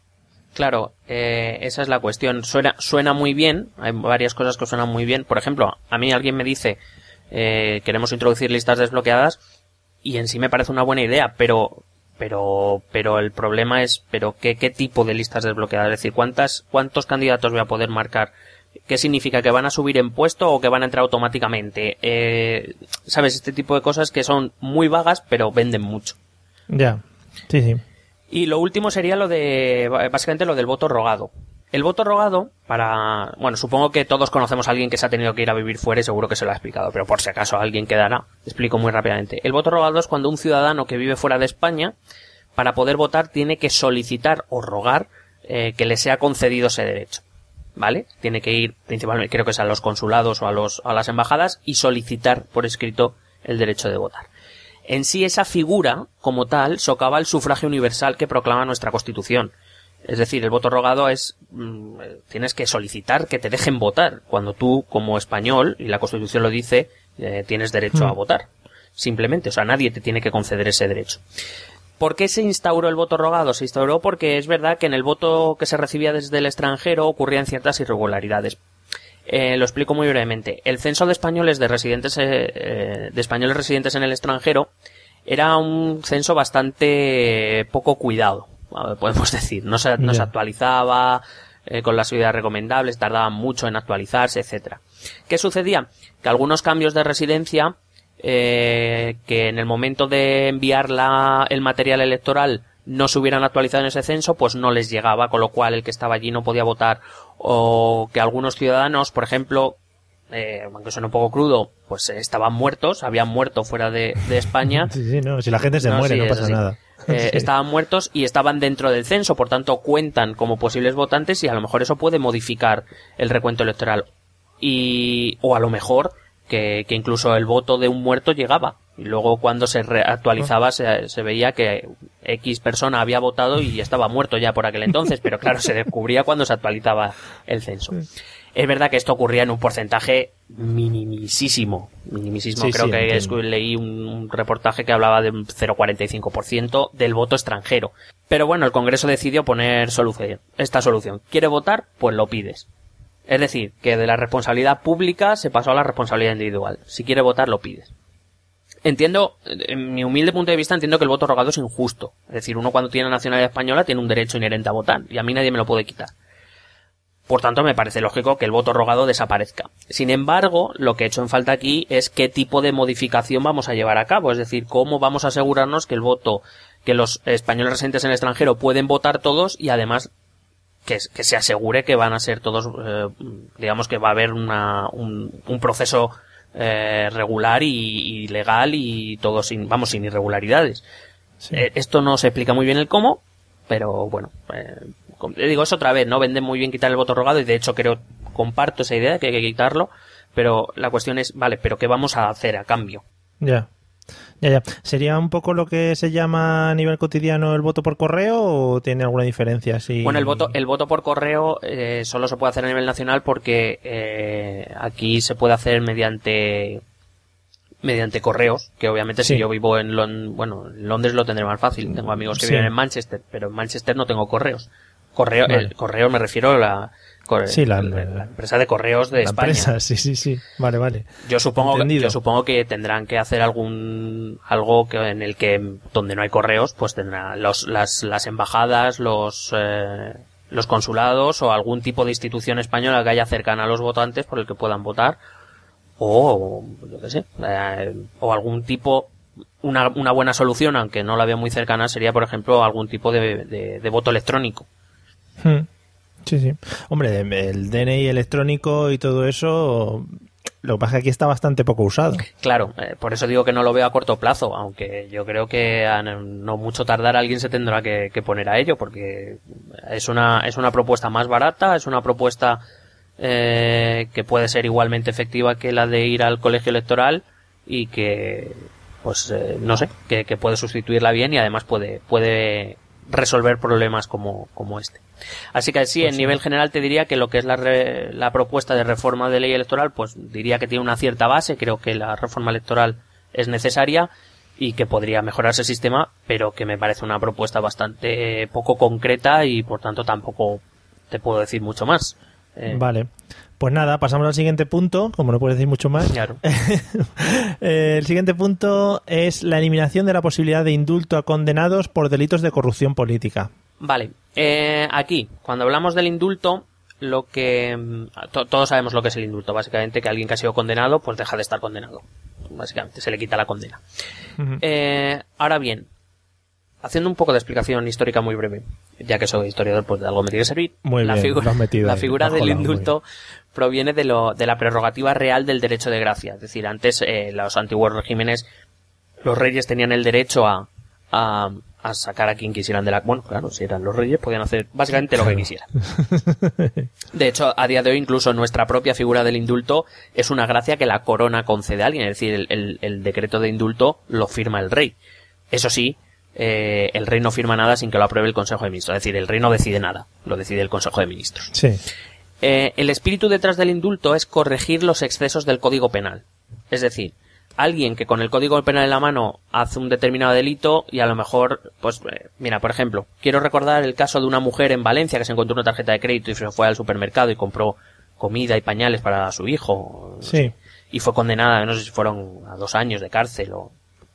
Claro, eh, esa es la cuestión. Suena, suena muy bien, hay varias cosas que suenan muy bien. Por ejemplo, a mí alguien me dice, eh, queremos introducir listas desbloqueadas y en sí me parece una buena idea, pero, pero, pero el problema es, pero qué, qué tipo de listas desbloqueadas, es decir, cuántas, cuántos candidatos voy a poder marcar. ¿Qué significa? ¿Que van a subir en puesto o que van a entrar automáticamente? Eh, ¿Sabes? Este tipo de cosas que son muy vagas, pero venden mucho. Ya, sí, sí. Y lo último sería lo de, básicamente lo del voto rogado. El voto rogado, para, bueno, supongo que todos conocemos a alguien que se ha tenido que ir a vivir fuera y seguro que se lo ha explicado, pero por si acaso alguien quedará, explico muy rápidamente. El voto rogado es cuando un ciudadano que vive fuera de España, para poder votar, tiene que solicitar o rogar eh, que le sea concedido ese derecho. ¿Vale? Tiene que ir principalmente, creo que es a los consulados o a, los, a las embajadas y solicitar por escrito el derecho de votar. En sí esa figura, como tal, socava el sufragio universal que proclama nuestra Constitución. Es decir, el voto rogado es, mm, eh, tienes que solicitar que te dejen votar, cuando tú, como español, y la Constitución lo dice, eh, tienes derecho a Hmm. votar. Simplemente, o sea, nadie te tiene que conceder ese derecho. ¿Por qué se instauró el voto rogado? Se instauró porque es verdad que en el voto que se recibía desde el extranjero ocurrían ciertas irregularidades. Eh, lo explico muy brevemente. El censo de españoles de residentes eh, eh, de españoles residentes en el extranjero era un censo bastante poco cuidado, podemos decir. No se, no se Ya. actualizaba eh, con las subidas recomendables, tardaban mucho en actualizarse, etcétera. ¿Qué sucedía? Que algunos cambios de residencia eh, que en el momento de enviar la, el material electoral no se hubieran actualizado en ese censo, pues no les llegaba, con lo cual el que estaba allí no podía votar, o que algunos ciudadanos, por ejemplo, eh, aunque suene un poco crudo, pues estaban muertos, habían muerto fuera de, de España, Sí, sí, no, si la gente se No, muere sí, no pasa nada. eh, Sí. estaban muertos y estaban dentro del censo, por tanto cuentan como posibles votantes y a lo mejor eso puede modificar el recuento electoral. Y, o a lo mejor que, que incluso el voto de un muerto llegaba. Y luego cuando se actualizaba se, se veía que X persona había votado y estaba muerto ya por aquel entonces, pero claro, se descubría cuando se actualizaba el censo. Es verdad que esto ocurría en un porcentaje minimísimo. Sí, Creo sí, que entiendo. leí un, un reportaje que hablaba de un 0,45% del voto extranjero. Pero bueno, el Congreso decidió poner solución, esta solución. ¿Quiere votar? Pues lo pides. Es decir, que de la responsabilidad pública se pasó a la responsabilidad individual. Si quiere votar, lo pides. Entiendo, en mi humilde punto de vista, entiendo que el voto rogado es injusto. Es decir, uno cuando tiene nacionalidad española tiene un derecho inherente a votar, y a mí nadie me lo puede quitar. Por tanto, me parece lógico que el voto rogado desaparezca. Sin embargo, lo que he hecho en falta aquí es qué tipo de modificación vamos a llevar a cabo. Es decir, cómo vamos a asegurarnos que el voto, que los españoles residentes en el extranjero pueden votar todos y además que, que se asegure que van a ser todos, eh, digamos que va a haber una, un, un proceso eh, regular y, y legal y todo sin, vamos, sin irregularidades. Sí. Eh, esto no se explica muy bien el cómo, pero bueno, eh, digo, es otra vez, ¿no? Vende muy bien quitar el voto rogado y de hecho creo, comparto esa idea de que hay que quitarlo, pero la cuestión es, vale, pero ¿qué vamos a hacer a cambio? Ya. Ya, ya. ¿Sería un poco lo que se llama a nivel cotidiano el voto por correo o tiene alguna diferencia? Sí. Bueno, el voto, el voto por correo eh, solo se puede hacer a nivel nacional porque eh, aquí se puede hacer mediante mediante correos, que obviamente Sí. si yo vivo en Lon- bueno, en Londres lo tendré más fácil. Tengo amigos que Sí. viven en Manchester, pero en Manchester no tengo correos. Correo, Vale. el correo me refiero a la, Sí, la- la- la empresa de correos de La España. empresa, sí, sí, sí. Vale, vale. Yo supongo, Entendido. yo supongo que tendrán que hacer algún algo que en el que donde no hay correos, pues tendrán los, las, las embajadas, los eh, los consulados o algún tipo de institución española que haya cercana a los votantes por el que puedan votar o yo qué sé eh, o algún tipo una, una buena solución aunque no la veo muy cercana sería por ejemplo algún tipo de, de- de voto electrónico Hmm. Sí, sí. Hombre, el DNI electrónico y todo eso, lo que pasa es que aquí está bastante poco usado. Claro, eh, por eso digo que no lo veo a corto plazo, aunque yo creo que a no mucho tardar alguien se tendrá que, que poner a ello, porque es una, es una propuesta más barata, es una propuesta eh, que puede ser igualmente efectiva que la de ir al colegio electoral y que, pues, eh, no sé, que, que puede sustituirla bien y además puede, puede resolver problemas como, como este. Así que sí, en nivel general te diría que lo que es la, re- la propuesta de reforma de ley electoral, pues diría que tiene una cierta base, creo que la reforma electoral es necesaria y que podría mejorarse el sistema, pero que me parece una propuesta bastante poco concreta y por tanto tampoco te puedo decir mucho más. Eh, Vale. Pues nada, pasamos al siguiente punto, como no puedes decir mucho más. Claro. Eh, el siguiente punto es la eliminación de la posibilidad de indulto a condenados por delitos de corrupción política. Vale, eh, aquí, cuando hablamos del indulto, lo que... mm, to- todos sabemos lo que es el indulto, básicamente que alguien que ha sido condenado, pues deja de estar condenado. Básicamente, se le quita la condena. Eh, ahora bien, haciendo un poco de explicación histórica muy breve, ya que soy historiador, pues de algo me tiene que servir. Muy la bien, figura, lo has metido la ahí, figura del indulto proviene de, lo, de la prerrogativa real del derecho de gracia. Es decir, antes eh, los antiguos regímenes, los reyes tenían el derecho a, a, a sacar a quien quisieran de la... Bueno, claro, si eran los reyes podían hacer básicamente lo que quisieran. De hecho, a día de hoy incluso nuestra propia figura del indulto es una gracia que la corona concede a alguien, es decir, el, el- el decreto de indulto lo firma el rey. Eso sí, eh, el rey no firma nada sin que lo apruebe el Consejo de Ministros, es decir, el rey no decide nada, lo decide el Consejo de Ministros. Sí. Eh, el espíritu detrás del indulto es corregir los excesos del Código Penal. Es decir, alguien que con el Código Penal en la mano hace un determinado delito y a lo mejor, pues, eh, mira, por ejemplo, quiero recordar el caso de una mujer en Valencia que se encontró una tarjeta de crédito y se fue al supermercado y compró comida y pañales para su hijo. no Sí. sé, y fue condenada, no sé si fueron a dos años de cárcel o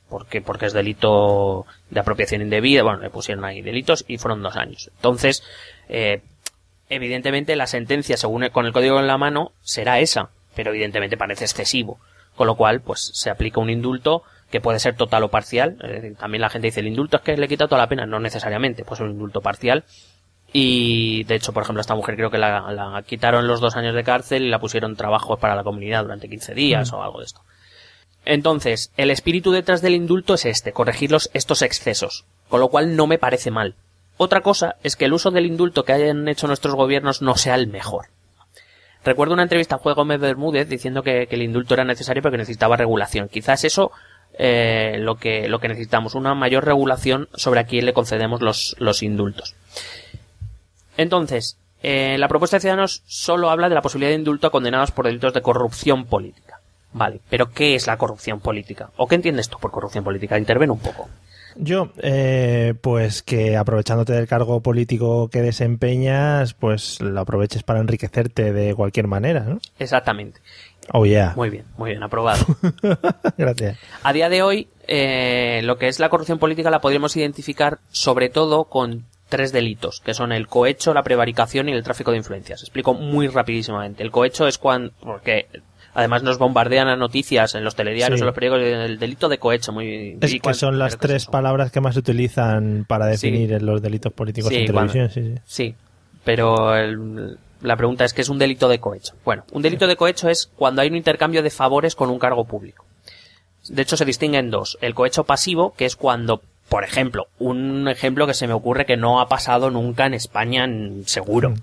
porque, porque es delito de apropiación indebida, bueno, le pusieron ahí delitos y fueron dos años. Entonces, eh, evidentemente la sentencia según el- con el código en la mano será esa, pero evidentemente parece excesivo, con lo cual pues se aplica un indulto que puede ser total o parcial, es decir, también la gente dice el indulto es que le quita toda la pena, no necesariamente, pues un indulto parcial. Y de hecho por ejemplo a esta mujer creo que la, la quitaron los dos años de cárcel y la pusieron trabajos para la comunidad durante 15 días o algo de esto. Entonces, el espíritu detrás del indulto es este, corregir los, estos excesos, con lo cual no me parece mal. Otra cosa es que el uso del indulto que hayan hecho nuestros gobiernos no sea el mejor. Recuerdo una entrevista a Juan Gómez Bermúdez diciendo que, el indulto era necesario porque necesitaba regulación. Quizás eso eh, lo que lo que necesitamos, una mayor regulación sobre a quién le concedemos los, los indultos. Entonces, eh, la propuesta de Ciudadanos solo habla de la posibilidad de indulto a condenados por delitos de corrupción política. Vale, pero ¿qué es la corrupción política? ¿O qué entiendes tú por corrupción política? Interven un poco. Yo, eh, pues que aprovechándote del cargo político que desempeñas, pues lo aproveches para enriquecerte de cualquier manera, ¿no? Exactamente. Oh, yeah. Muy bien, muy bien, aprobado. Gracias. A día de hoy, eh, lo que es la corrupción política la podríamos identificar sobre todo con tres delitos, que son el cohecho, la prevaricación y el tráfico de influencias. Explico muy rapidísimamente. El cohecho es cuando, porque además nos bombardean las noticias en los telediarios, Sí. en los periódicos, el delito de cohecho. Muy, Es ¿y que son las qué tres palabras que más se utilizan para Sí. definir los delitos políticos Sí, en televisión. Sí, sí. Sí, pero el- la pregunta es que es un delito de cohecho. Bueno, un delito de cohecho es cuando hay un intercambio de favores con un cargo público. De hecho, se distingue en dos. El cohecho pasivo, que es cuando, por ejemplo, un ejemplo que se me ocurre que no ha pasado nunca en España en- seguro.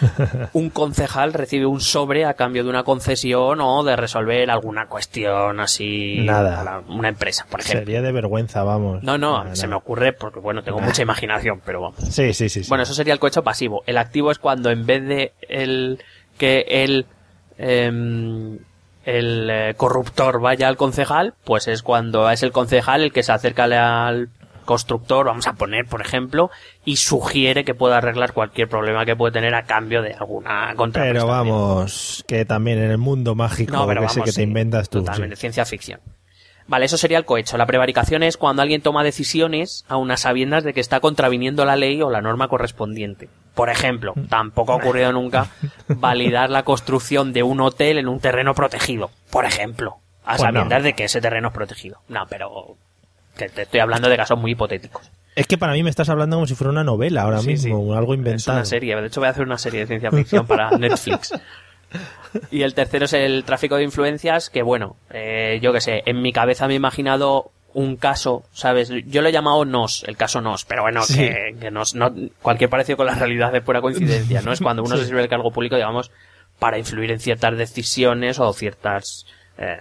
un concejal recibe un sobre a cambio de una concesión o de resolver alguna cuestión así. Nada. Una empresa, por ejemplo. Sería de vergüenza, vamos. No, no, se me ocurre porque, bueno, tengo mucha imaginación, pero vamos. Sí, sí, sí. sí. Bueno, eso sería el cohecho pasivo. El activo es cuando en vez de el que él em, el eh, corruptor vaya al concejal, pues es cuando es el concejal el que se acerca al constructor, vamos a poner, por ejemplo, y sugiere que pueda arreglar cualquier problema que puede tener a cambio de alguna contraprestación. Pero vamos, que también en el mundo mágico No, pero que sé te inventas tú. Totalmente, sí. ciencia ficción. Vale, eso sería el cohecho. La prevaricación es cuando alguien toma decisiones a unas sabiendas de que está contraviniendo la ley o la norma correspondiente. Por ejemplo, tampoco ha ocurrido nunca validar la construcción de un hotel en un terreno protegido. Por ejemplo, a Pues sabiendas no. de que ese terreno es protegido. No, pero que te estoy hablando de casos muy hipotéticos. Es que para mí me estás hablando como si fuera una novela ahora Sí, mismo, sí. algo Es inventado. una serie. De hecho, voy a hacer una serie de ciencia ficción para Netflix. Y el tercero es el tráfico de influencias, que bueno, eh, yo que sé, en mi cabeza me he imaginado un caso, ¿sabes? Yo lo he llamado NOS, el caso NOS, pero bueno, Sí. que, que nos- no, cualquier parecido con la realidad es pura coincidencia, ¿no? Es cuando uno se sirve el cargo público, digamos, para influir en ciertas decisiones o ciertas, eh,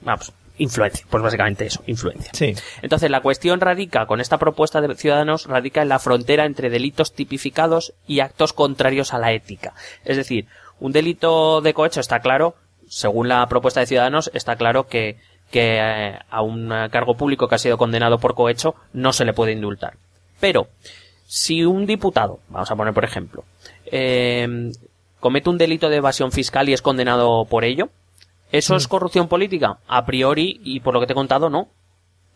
vamos, influencia, pues básicamente eso, influencia. Sí. Entonces, la cuestión radica, con esta propuesta de Ciudadanos, radica en la frontera entre delitos tipificados y actos contrarios a la ética. Es decir, un delito de cohecho está claro, según la propuesta de Ciudadanos, está claro que, que eh, a un cargo público que ha sido condenado por cohecho no se le puede indultar. Pero, si un diputado, vamos a poner por ejemplo, eh, comete un delito de evasión fiscal y es condenado por ello, ¿eso es corrupción política? A priori, y por lo que te he contado, no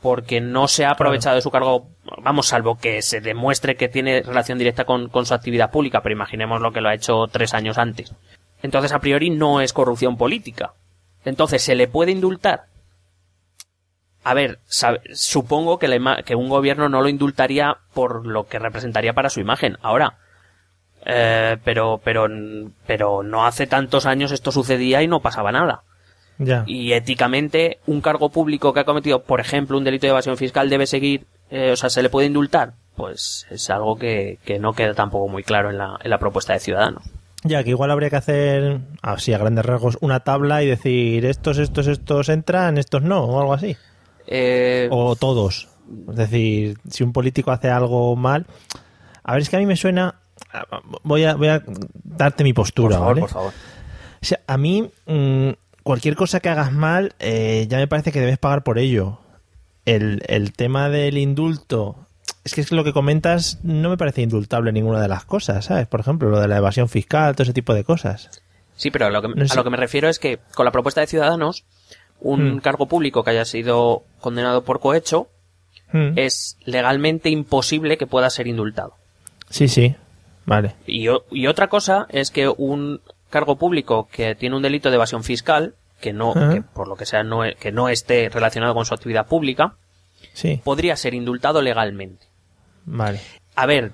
porque no se ha aprovechado de su cargo, vamos, salvo que se demuestre que tiene relación directa con, con su actividad pública, pero imaginemos lo que lo ha hecho tres años antes. Entonces, a priori, no es corrupción política. Entonces, ¿se le puede indultar? A ver, sabe- supongo que, la que un gobierno no lo indultaría por lo que representaría para su imagen. Ahora, eh, pero, pero, pero no hace tantos años esto sucedía y no pasaba nada Ya. y éticamente un cargo público que ha cometido, por ejemplo, un delito de evasión fiscal debe seguir, eh, o sea, se le puede indultar, pues es algo que, que no queda tampoco muy claro en la, en la propuesta de Ciudadanos. Ya, que igual habría que hacer, así a grandes rasgos, una tabla y decir estos, estos, estos entran, estos no, o algo así. Eh, O todos. Es decir, si un político hace algo mal. A ver, es que a mí me suena. Voy a, voy a darte mi por postura, favor, ¿vale? por favor. O sea, a mí, mm, cualquier cosa que hagas mal, eh, ya me parece que debes pagar por ello. El, el tema del indulto, es que es que lo que comentas no me parece indultable ninguna de las cosas, ¿sabes? Por ejemplo, lo de la evasión fiscal, todo ese tipo de cosas. Sí, pero a lo, que, No sé. a lo que me refiero es que con la propuesta de Ciudadanos, un Hmm. cargo público que haya sido condenado por cohecho Mm. es legalmente imposible que pueda ser indultado. Sí, sí, vale. Y, y otra cosa es que un cargo público que tiene un delito de evasión fiscal, que no, que por lo que sea no, e- que no esté relacionado con su actividad pública, Sí, podría ser indultado legalmente. vale. A ver,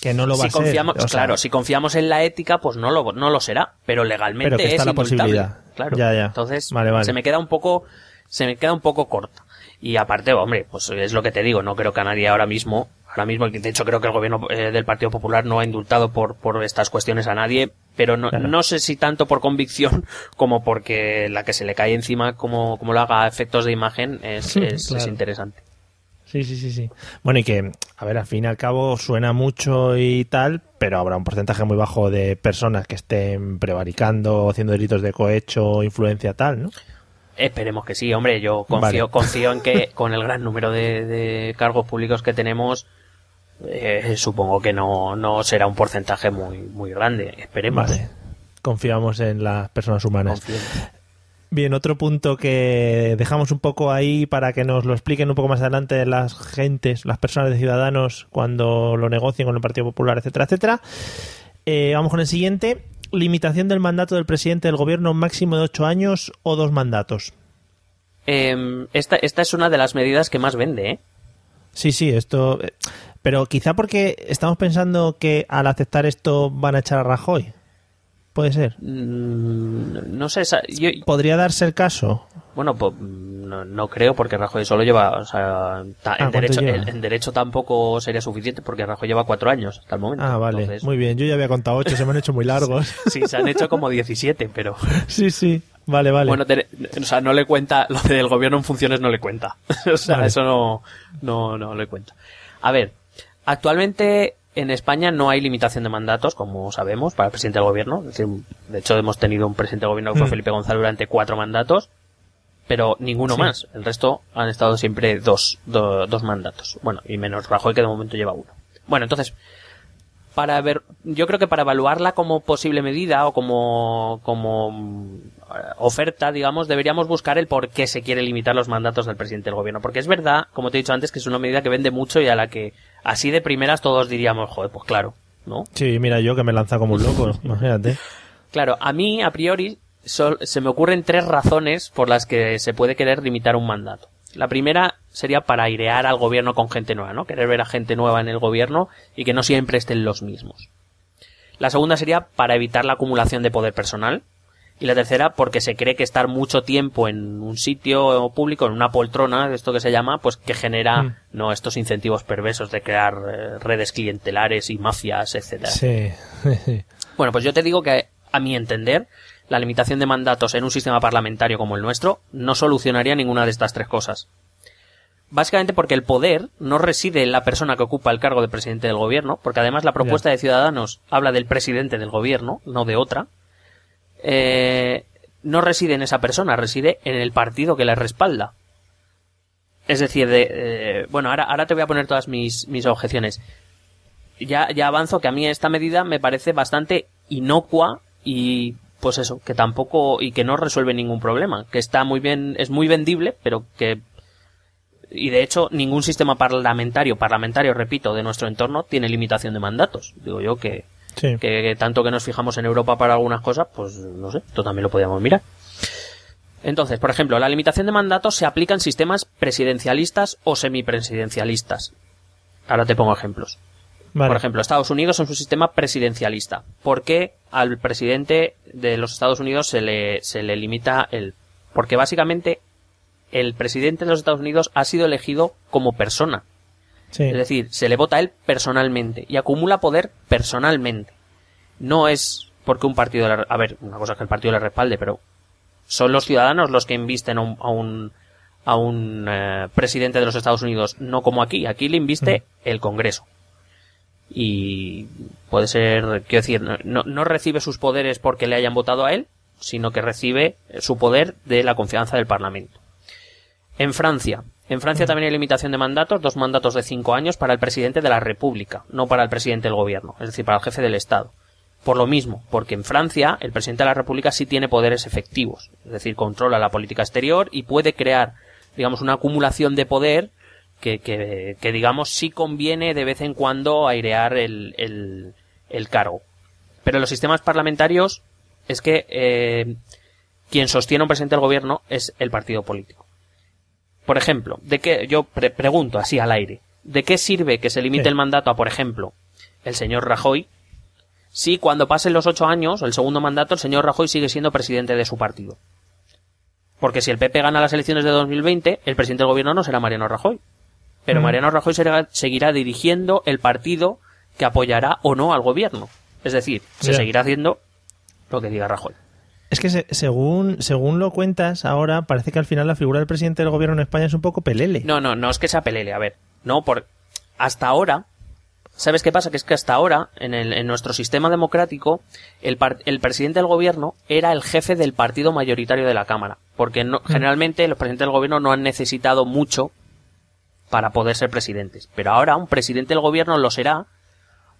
Que no lo va si a ser. confiamos, o sea, claro, si confiamos en la ética, pues no lo, no lo será, pero legalmente Pero que está es la indultable. posibilidad. Claro. Ya, ya. Entonces, Vale, vale. se me queda un poco, se me queda un poco corta. Y aparte, hombre, pues es lo que te digo, no creo que a nadie ahora mismo, ahora mismo, de hecho creo que el gobierno eh, del Partido Popular no ha indultado por, por estas cuestiones a nadie, pero no, Claro. no sé si tanto por convicción como porque la que se le cae encima, como, como lo haga a efectos de imagen, es, es, interesante. Sí, sí, sí, sí. Bueno, y que, a ver, al fin y al cabo suena mucho y tal, pero habrá un porcentaje muy bajo de personas que estén prevaricando, haciendo delitos de cohecho, influencia tal, ¿no? Esperemos que sí, hombre. Yo confío, Vale. confío en que con el gran número de, de cargos públicos que tenemos, eh, supongo que no, no será un porcentaje muy, muy grande. Esperemos. Vale. Confiamos en las personas humanas. Confío. Bien, otro punto que dejamos un poco ahí para que nos lo expliquen un poco más adelante las gentes, las personas de Ciudadanos cuando lo negocien con el Partido Popular, etcétera, etcétera. Eh, vamos con el siguiente. Limitación del mandato del presidente del gobierno máximo de ocho años o dos mandatos. Eh, esta, esta es una de las medidas que más vende, ¿eh? Sí, sí, esto. Pero quizá porque estamos pensando que al aceptar esto van a echar a Rajoy. Puede ser. Mm, no sé, yo, Podría darse el caso. bueno, pues no, no creo porque Rajoy solo lleva, o sea, ta- Ah, en, ¿cuánto derecho, lleva? en, en derecho tampoco sería suficiente porque Rajoy lleva cuatro años hasta el momento. Ah, vale. Entonces, Muy bien. Yo ya había contado ocho, se me han hecho muy largos. sí, se han hecho como 17, pero... sí, sí. Vale, vale. Bueno, te- o sea, no le cuenta, lo del gobierno en funciones no le cuenta. o sea, Vale. eso no, no, no le cuenta. A ver, actualmente en España no hay limitación de mandatos, como sabemos, para el presidente del gobierno. Es decir, de hecho, hemos tenido un presidente del gobierno que fue Mm. Felipe González durante cuatro mandatos, pero ninguno Sí. más. El resto han estado siempre dos, do- dos mandatos. Bueno, y menos Rajoy, que de momento lleva uno. Bueno, entonces, para ver, yo creo que para evaluarla como posible medida o como, como eh, oferta, digamos, deberíamos buscar el por qué se quiere limitar los mandatos del presidente del gobierno. Porque es verdad, como te he dicho antes, que es una medida que vende mucho y a la que así de primeras todos diríamos, joder, pues claro, ¿no? Sí, mira, yo que me lanza como un loco, imagínate. Claro, a mí, a priori, se me ocurren tres razones por las que se puede querer limitar un mandato. La primera sería para airear al gobierno con gente nueva, ¿no? Querer ver a gente nueva en el gobierno y que no siempre estén los mismos. La segunda sería para evitar la acumulación de poder personal. Y la tercera, porque se cree que estar mucho tiempo en un sitio público, en una poltrona, esto que se llama, pues que genera, Mm. no, estos incentivos perversos de crear eh, redes clientelares y mafias, etcétera. Sí. Bueno, pues yo te digo que, a mi entender, la limitación de mandatos en un sistema parlamentario como el nuestro no solucionaría ninguna de estas tres cosas. Básicamente porque el poder no reside en la persona que ocupa el cargo de presidente del gobierno, porque además la propuesta de Ciudadanos habla del presidente del gobierno, no de otra. Eh, no reside en esa persona, reside en el partido que le respalda. Es decir, de, eh, bueno, ahora, ahora te voy a poner todas mis, mis objeciones ya, ya avanzo que a mí esta medida me parece bastante inocua y pues eso, que tampoco y que no resuelve ningún problema, que está muy bien, es muy vendible, pero que y de hecho ningún sistema parlamentario, parlamentario, repito, de nuestro entorno tiene limitación de mandatos. Digo yo que, Sí. que, que tanto que nos fijamos en Europa para algunas cosas, pues no sé, esto también lo podíamos mirar. Entonces, por ejemplo, la limitación de mandatos se aplica en sistemas presidencialistas o semipresidencialistas. Ahora te pongo ejemplos. Vale. Por ejemplo, Estados Unidos es un sistema presidencialista. ¿Por qué al presidente de los Estados Unidos se le, se le limita el... Porque básicamente el presidente de los Estados Unidos ha sido elegido como persona. Sí. Es decir, se le vota a él personalmente y acumula poder personalmente. No es porque un partido... le- A ver, una cosa es que el partido le respalde, pero son los ciudadanos los que invisten a un, a un, a un, eh, presidente de los Estados Unidos, no como aquí. Aquí le inviste el Congreso. Y puede ser, quiero decir, no, no recibe sus poderes porque le hayan votado a él, sino que recibe su poder de la confianza del Parlamento. En Francia. En Francia también hay limitación de mandatos, dos mandatos de cinco años para el presidente de la República, no para el presidente del gobierno, es decir, para el jefe del Estado. Por lo mismo, porque en Francia el presidente de la República sí tiene poderes efectivos, es decir, controla la política exterior y puede crear, digamos, una acumulación de poder que, que, que, digamos, sí conviene de vez en cuando airear el, el, el cargo. Pero en los sistemas parlamentarios es que eh, quien sostiene a un presidente del gobierno es el partido político. Por ejemplo, de qué yo pre pregunto así al aire, ¿de qué sirve que se limite Sí. el mandato a, por ejemplo, el señor Rajoy, si cuando pasen los ocho años, el segundo mandato, el señor Rajoy sigue siendo presidente de su partido? Porque si el PP gana las elecciones de 2020, el presidente del gobierno no será Mariano Rajoy. Pero Mm. Mariano Rajoy será- seguirá dirigiendo el partido que apoyará o no al gobierno. Es decir, se seguirá haciendo lo que diga Rajoy. Es que se- según, según lo cuentas ahora, parece que al final la figura del presidente del gobierno en España es un poco pelele. No, no, no es que sea pelele, a ver. No, por hasta ahora, ¿sabes qué pasa? Que es que hasta ahora, en, el, en nuestro sistema democrático, el, par- el presidente del gobierno era el jefe del partido mayoritario de la Cámara. Porque no- generalmente los presidentes del gobierno no han necesitado mucho para poder ser presidentes. Pero ahora un presidente del gobierno lo será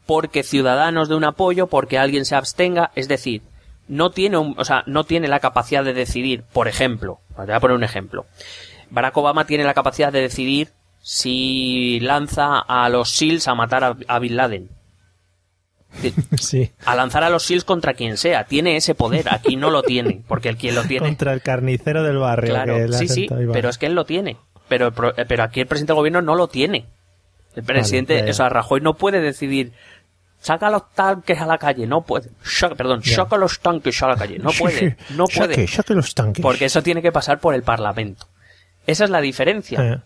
porque ciudadanos de un apoyo, porque alguien se abstenga, es decir, no tiene un, o sea, no tiene la capacidad de decidir, por ejemplo, te voy a poner un ejemplo. Barack Obama tiene la capacidad de decidir si lanza a los SEALs a matar a, a Bin Laden. Sí. A lanzar a los SEALs contra quien sea. Tiene ese poder. Aquí no lo tiene. Porque el quien lo tiene. Contra el carnicero del barrio. Claro, que sí, sí, pero es que él lo tiene. Pero, eh, pero aquí el presidente del gobierno no lo tiene. El presidente, ya. o sea, Rajoy no puede decidir, saca los tanques a la calle, no puede. Saca- perdón, Ya. saca los tanques a la calle, no puede, no puede. Saque, saque los tanques. Porque eso tiene que pasar por el Parlamento. Esa es la diferencia. Eh,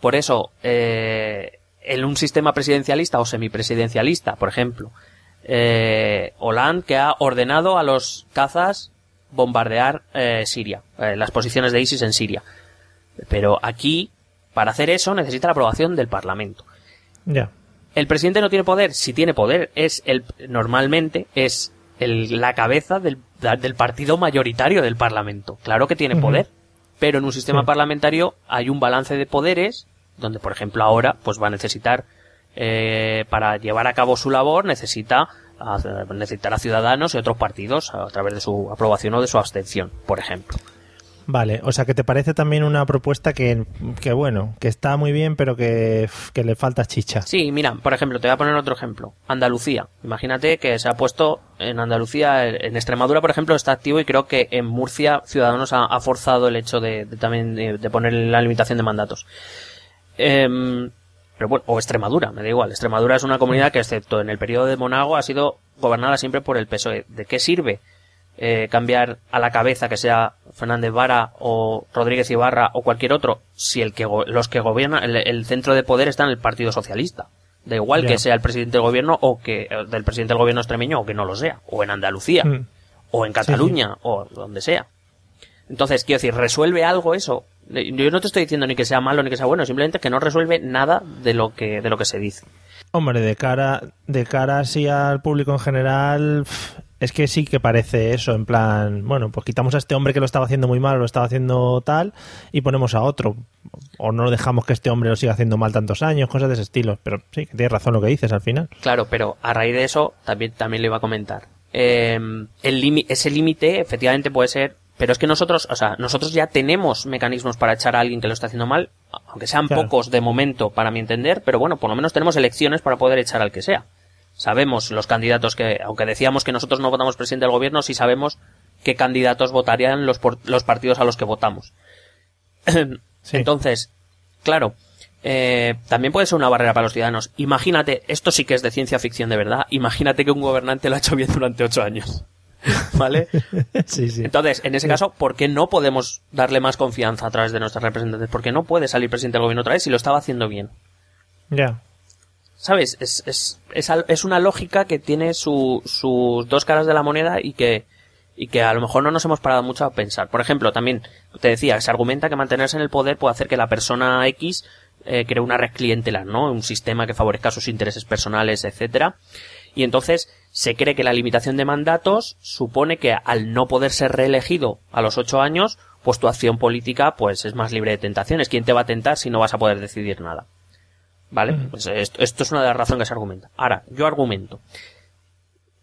Por eso, eh, en un sistema presidencialista o semipresidencialista, por ejemplo, eh, Hollande que ha ordenado a los cazas bombardear eh, Siria, eh, las posiciones de ISIS en Siria. Pero aquí, para hacer eso, necesita la aprobación del Parlamento. ya. El presidente no tiene poder, si tiene poder, es el, normalmente es el, la cabeza del, del partido mayoritario del Parlamento. Claro que tiene poder, pero en un sistema parlamentario hay un balance de poderes donde, por ejemplo, ahora pues va a necesitar eh, para llevar a cabo su labor necesita necesitará ciudadanos y otros partidos a través de su aprobación o de su abstención, por ejemplo. Vale, o sea que te parece también una propuesta que, que bueno, que está muy bien, pero que, que, le falta chicha. Sí, mira, por ejemplo, te voy a poner otro ejemplo. Andalucía. Imagínate que se ha puesto en Andalucía, en Extremadura, por ejemplo, está activo y creo que en Murcia Ciudadanos ha, forzado el hecho de, también de, poner la limitación de mandatos. Em, o Extremadura, me da igual. Extremadura es una comunidad que, excepto en el periodo de Monago, ha sido gobernada siempre por el PSOE. ¿De qué sirve? Eh, cambiar a la cabeza que sea Fernández Vara o Rodríguez Ibarra o cualquier otro si el que los que gobiernan el, centro de poder está en el Partido Socialista. Da igual que sea el presidente del gobierno o que eh, del presidente del gobierno extremeño o que no lo sea o en Andalucía mm. o en Cataluña o donde sea. Entonces quiero decir resuelve algo eso yo no te estoy diciendo ni que sea malo ni que sea bueno simplemente que no resuelve nada de lo que de lo que se dice. Hombre, de cara, de cara así al público en general, es que sí que parece eso, en plan, bueno, pues quitamos a este hombre que lo estaba haciendo muy mal, o lo estaba haciendo tal, y ponemos a otro. O no dejamos que este hombre lo siga haciendo mal tantos años, cosas de ese estilo. Pero sí, que tienes razón lo que dices al final. Claro, pero a raíz de eso también, también le iba a comentar. Eh, el ese límite efectivamente puede ser pero es que nosotros, o sea, nosotros ya tenemos mecanismos para echar a alguien que lo está haciendo mal, aunque sean pocos de momento para mi entender, pero bueno, por lo menos tenemos elecciones para poder echar al que sea. Sabemos los candidatos que, aunque decíamos que nosotros no votamos presidente del gobierno, sí sabemos qué candidatos votarían los, los partidos a los que votamos. Entonces, claro, eh, también puede ser una barrera para los ciudadanos. Imagínate, esto sí que es de ciencia ficción de verdad, imagínate que un gobernante lo ha hecho bien durante ocho años. ¿Vale? sí, sí. Entonces, en ese caso, ¿por qué no podemos darle más confianza a través de nuestros representantes? ¿Por qué no puede salir presidente del gobierno otra vez si lo estaba haciendo bien? Ya. ¿Sabes? Es, es, es, es, una lógica que tiene sus dos caras de la moneda y que, y que a lo mejor no nos hemos parado mucho a pensar. Por ejemplo, también te decía, se argumenta que mantenerse en el poder puede hacer que la persona X eh, cree una red clientelar, ¿no? Un sistema que favorezca sus intereses personales, etcétera. Y entonces se cree que la limitación de mandatos supone que al no poder ser reelegido a los ocho años, pues tu acción política pues es más libre de tentaciones. ¿Quién te va a tentar si no vas a poder decidir nada? ¿Vale? Pues esto, es una de las razones que se argumenta. Ahora, yo argumento.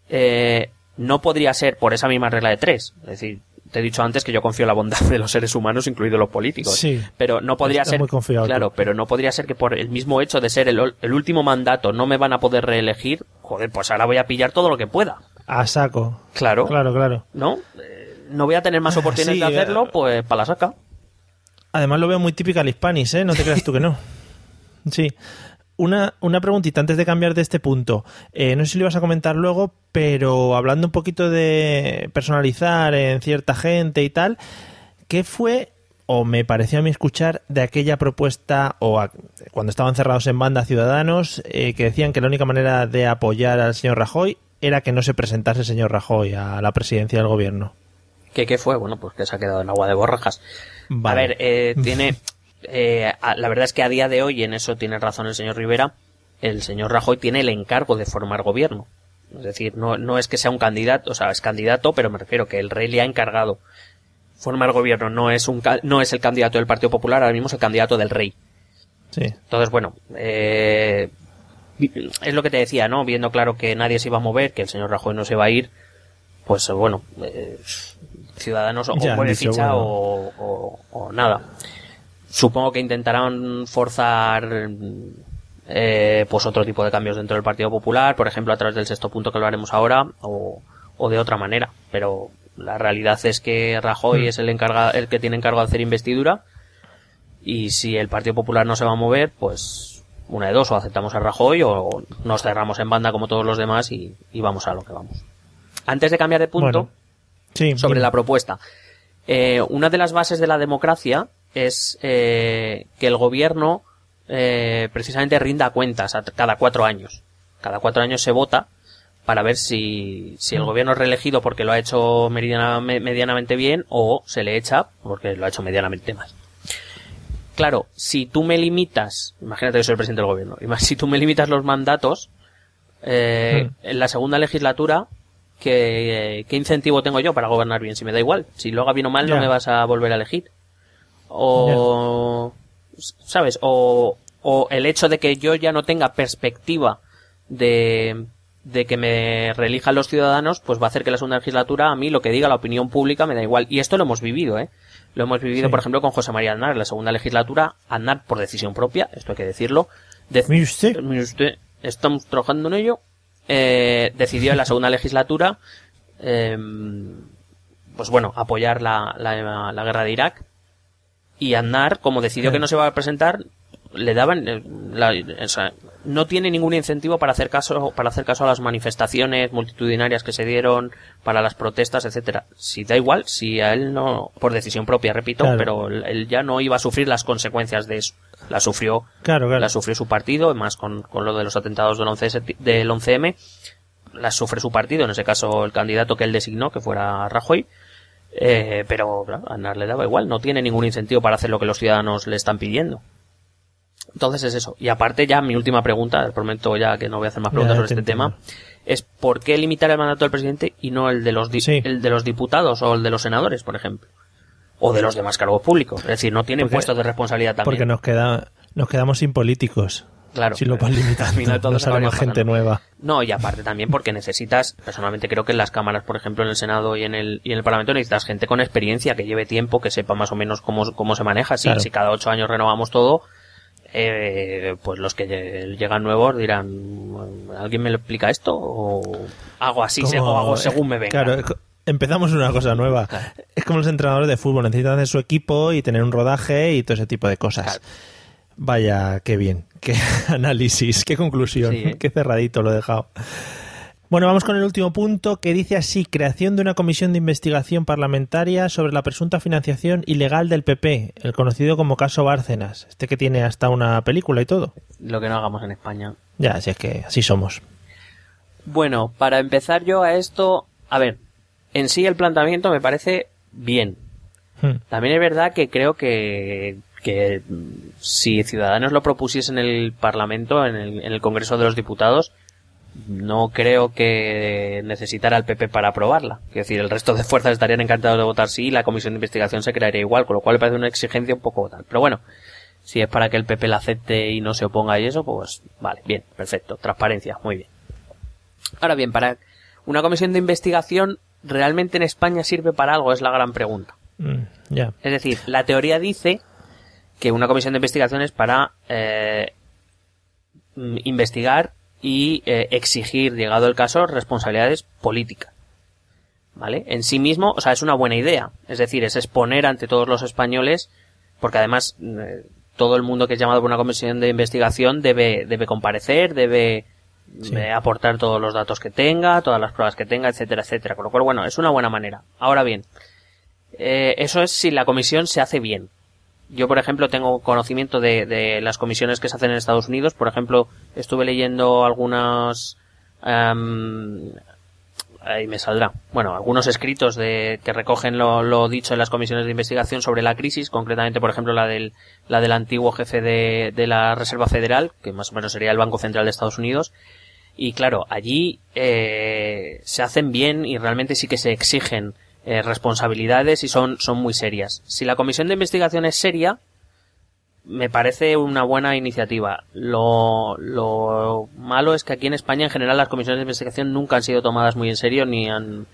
Eh, no podría ser por esa misma regla de tres. Es decir, te he dicho antes que yo confío en la bondad de los seres humanos, incluidos los políticos. Sí. Pero no podría ser. claro, pero no podría ser que por el mismo hecho de ser el, el, último mandato no me van a poder reelegir. Joder, pues ahora voy a pillar todo lo que pueda. A saco. Claro. Claro, claro. ¿No? Eh, no voy a tener más oportunidades de hacerlo, eh, pues para la saca. Además lo veo muy típica al hispanis, ¿eh? No te creas tú que no. Sí. Una, una preguntita antes de cambiar de este punto. Eh, no sé si lo ibas a comentar luego, pero hablando un poquito de personalizar en cierta gente y tal, ¿qué fue o me pareció a mí escuchar de aquella propuesta o cuando estaban cerrados en banda ciudadanos eh, que decían que la única manera de apoyar al señor Rajoy era que no se presentase el señor Rajoy a la presidencia del gobierno. ¿Qué, qué fue? Bueno, pues que se ha quedado en agua de borrajas. A ver, eh, tiene eh, la verdad es que a día de hoy, en eso tiene razón el señor Rivera, el señor Rajoy tiene el encargo de formar gobierno. Es decir, no, no es que sea un candidato, o sea, es candidato, pero me refiero que el rey le ha encargado formar gobierno. No es, un, no es el candidato del Partido Popular, ahora mismo es el candidato del rey. Sí. Entonces, bueno, eh, es lo que te decía, ¿no? Viendo claro que nadie se iba a mover, que el señor Rajoy no se va a ir, pues bueno, eh, Ciudadanos o pone ficha o, o nada. Supongo que intentarán forzar eh, pues otro tipo de cambios dentro del Partido Popular, por ejemplo a través del sexto punto que lo haremos ahora, o, o de otra manera. Pero la realidad es que Rajoy hmm. es el encarga, el que tiene encargo de hacer investidura, y si el Partido Popular no se va a mover, pues una de dos, o aceptamos a Rajoy o nos cerramos en banda como todos los demás y, vamos a lo que vamos. Antes de cambiar de punto, sobre la propuesta, eh, una de las bases de la democracia es eh, que el gobierno eh, precisamente rinda cuentas a cada cuatro años. Cada cuatro años se vota para ver si, si el mm. gobierno es reelegido porque lo ha hecho medianamente bien o se le echa porque lo ha hecho medianamente mal. claro, si tú me limitas, imagínate que soy el presidente del gobierno, si tú me limitas los mandatos, eh, Hmm. en la segunda legislatura, ¿qué, ¿qué incentivo tengo yo para gobernar bien? Si me da igual, si lo haga bien o mal, no me vas a volver a elegir. O, ¿sabes? O, o el hecho de que yo ya no tenga perspectiva de, de que me reelijan los ciudadanos, pues va a hacer que la segunda legislatura, a mí lo que diga la opinión pública me da igual. Y esto lo hemos vivido, ¿eh? Lo hemos vivido, Sí. por ejemplo, con José María Aznar. En la segunda legislatura, Aznar, por decisión propia, esto hay que decirlo, dec- usted. Estamos trabajando en ello, eh, decidió en la segunda legislatura, eh, pues bueno, apoyar la, la, la guerra de Irak. Y Aznar, como decidió que no se va a presentar, le daban, eh, la- o sea, no tiene ningún incentivo para hacer caso, para hacer caso a las manifestaciones multitudinarias que se dieron, para las protestas, etcétera. Si da igual, si a él no, por decisión propia, repito, Claro. pero él- ya no iba a sufrir las consecuencias de eso. La sufrió Claro, claro. la sufrió su partido, más con, con lo de los atentados del 11, de septi- del 11M, las sufre su partido, en ese caso el candidato que él designó, que fuera Rajoy, eh, pero claro, a Aznar le daba igual, no tiene ningún incentivo para hacer lo que los ciudadanos le están pidiendo. Entonces es eso. Y aparte ya mi última pregunta, prometo ya que no voy a hacer más preguntas Ya, sobre te este entiendo. tema, es ¿por qué limitar el mandato del presidente y no el de los di- Sí. el de los diputados o el de los senadores, por ejemplo? O de los demás cargos públicos. Es decir, no tienen Porque- puestos de responsabilidad también. Porque nos queda, nos quedamos sin políticos. Claro. Si lo Al limitando. no acabaría sale más gente nueva. No, y aparte también porque necesitas, personalmente creo que en las cámaras, por ejemplo, en el Senado y en el, y en el Parlamento necesitas gente con experiencia, que lleve tiempo, que sepa más o menos cómo, cómo se maneja. Si, Claro. si cada ocho años renovamos todo, eh, pues los que lle- llegan nuevos dirán, ¿alguien me lo explica esto? O hago así, o hago según me venga. Claro, empezamos una cosa nueva. Claro. Es como los entrenadores de fútbol, necesitan hacer su equipo y tener un rodaje y todo ese tipo de cosas. Vaya, qué bien, qué análisis, qué conclusión, Sí, ¿eh? qué cerradito lo he dejado. Bueno, vamos con el último punto que dice así, creación de una comisión de investigación parlamentaria sobre la presunta financiación ilegal del PP, el conocido como caso Bárcenas, este que tiene hasta una película y todo. Lo que no hagamos en España. Ya, así es que así somos. Bueno, para empezar yo a esto, a ver, en sí el planteamiento me parece bien. Hmm. También es verdad que creo que, que si Ciudadanos lo propusiese en el Parlamento, en el, en el Congreso de los Diputados, no creo que necesitara el PP para aprobarla. Es decir, el resto de fuerzas estarían encantados de votar sí y la comisión de investigación se crearía igual, con lo cual me parece una exigencia un poco tal. Pero bueno, si es para que el PP la acepte y no se oponga y eso, pues vale, bien, perfecto, transparencia, muy bien. Ahora bien, para una comisión de investigación, ¿realmente en España sirve para algo? Es la gran pregunta. Mm. Es decir, la teoría dice que una comisión de investigación es para eh, mm, investigar y eh, exigir, llegado el caso, responsabilidades políticas. ¿Vale? En sí mismo, o sea, es una buena idea. Es decir, es exponer ante todos los españoles, porque además eh, todo el mundo que es llamado por una comisión de investigación debe, debe comparecer, debe Sí. eh, aportar todos los datos que tenga, todas las pruebas que tenga, etcétera, etcétera. Con lo cual, bueno, es una buena manera. Ahora bien, eh, eso es si la comisión se hace bien. Yo, por ejemplo, tengo conocimiento de, de las comisiones que se hacen en Estados Unidos. Por ejemplo, estuve leyendo algunas... em, ahí me saldrá. Bueno, algunos escritos de, que recogen lo, lo dicho en las comisiones de investigación sobre la crisis, concretamente, por ejemplo, la del, la del antiguo jefe de, de la Reserva Federal, que más o menos sería el Banco Central de Estados Unidos. Y claro, allí eh, se hacen bien y realmente sí que se exigen eh, responsabilidades y son, son muy serias. Si la comisión de investigación es seria, me parece una buena iniciativa. Lo, lo malo es que aquí en España en general las comisiones de investigación nunca han sido tomadas muy en serio ni han,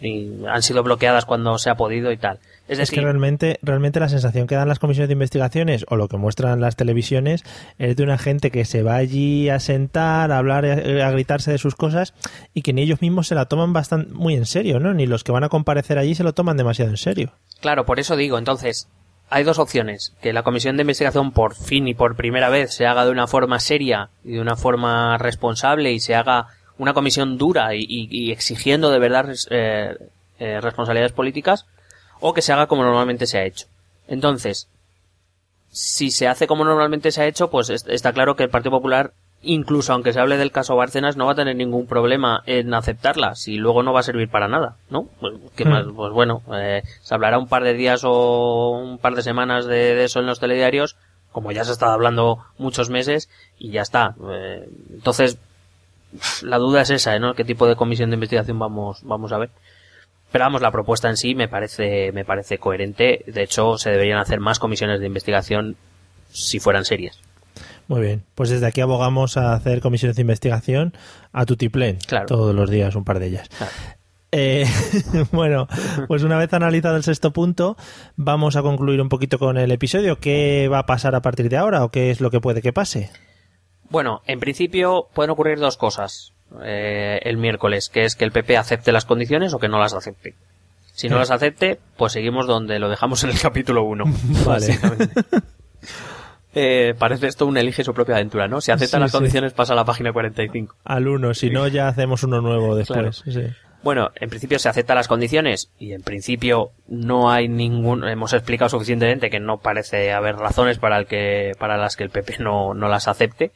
ni han sido bloqueadas cuando se ha podido y tal. Es que realmente, realmente la sensación que dan las comisiones de investigaciones o lo que muestran las televisiones es de una gente que se va allí a sentar, a hablar, a, a gritarse de sus cosas y que ni ellos mismos se la toman bastante muy en serio, ¿no? Ni los que van a comparecer allí se lo toman demasiado en serio. Claro, por eso digo, entonces, hay dos opciones. Que la comisión de investigación por fin y por primera vez se haga de una forma seria y de una forma responsable y se haga una comisión dura y, y- y exigiendo de verdad eh, eh, responsabilidades políticas o que se haga como normalmente se ha hecho. Entonces, si se hace como normalmente se ha hecho, pues es- está claro que el Partido Popular incluso aunque se hable del caso Bárcenas, no va a tener ningún problema en aceptarla, si luego no va a servir para nada, ¿no? Pues, ¿qué más? Hmm. pues bueno, eh, se hablará un par de días o un par de semanas de, de eso en los telediarios, como ya se ha estado hablando muchos meses, y ya está. Eh, entonces, la duda es esa, ¿no? ¿Qué tipo de comisión de investigación vamos, vamos a ver? Pero vamos, la propuesta en sí me parece, me parece coherente. De hecho, se deberían hacer más comisiones de investigación si fueran serias. Muy bien, pues desde aquí abogamos a hacer comisiones de investigación a Tutiplén Claro. todos los días, un par de ellas. Claro. Eh, bueno, pues una vez analizado el sexto punto, vamos a concluir un poquito con el episodio. ¿Qué va a pasar a partir de ahora o qué es lo que puede que pase? Bueno, en principio pueden ocurrir dos cosas eh, el miércoles, que es que el PP acepte las condiciones o que no las acepte. Si no las acepte, pues seguimos donde lo dejamos en el capítulo 1. Vale. Eh, parece esto un elige su propia aventura, ¿no? Si acepta Sí, las sí. condiciones pasa a la página 45. Al uno, si no ya hacemos uno nuevo después. Sí. Bueno, en principio se aceptan las condiciones y en principio no hay ningún, hemos explicado suficientemente que no parece haber razones para el que, para las que el PP no, no las acepte.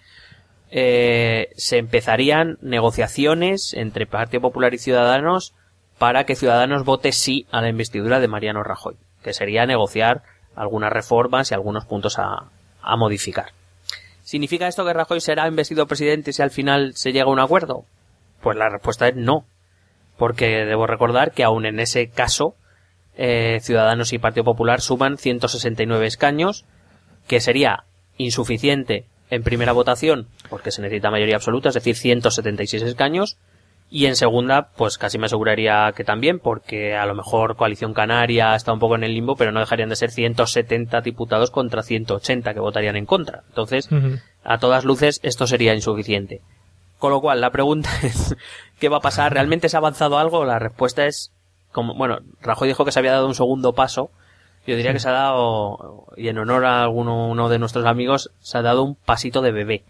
Eh, se empezarían negociaciones entre Partido Popular y Ciudadanos para que Ciudadanos vote sí a la investidura de Mariano Rajoy, que sería negociar algunas reformas y algunos puntos a, a modificar. ¿Significa esto que Rajoy será investido presidente si al final se llega a un acuerdo? Pues la respuesta es no porque debo recordar que aún en ese caso eh, Ciudadanos y Partido Popular suman 169 escaños, que sería insuficiente en primera votación, porque se necesita mayoría absoluta, es decir, 176 escaños, y en segunda, pues casi me aseguraría que también, porque a lo mejor Coalición Canaria está un poco en el limbo, pero no dejarían de ser 170 diputados contra 180 que votarían en contra. Entonces, a todas luces, esto sería insuficiente. Con lo cual, la pregunta es, ¿qué va a pasar? ¿Realmente se ha avanzado algo? La respuesta es, como, bueno, Rajoy dijo que se había dado un segundo paso. Yo diría que se ha dado, y en honor a alguno uno de nuestros amigos, se ha dado un pasito de bebé.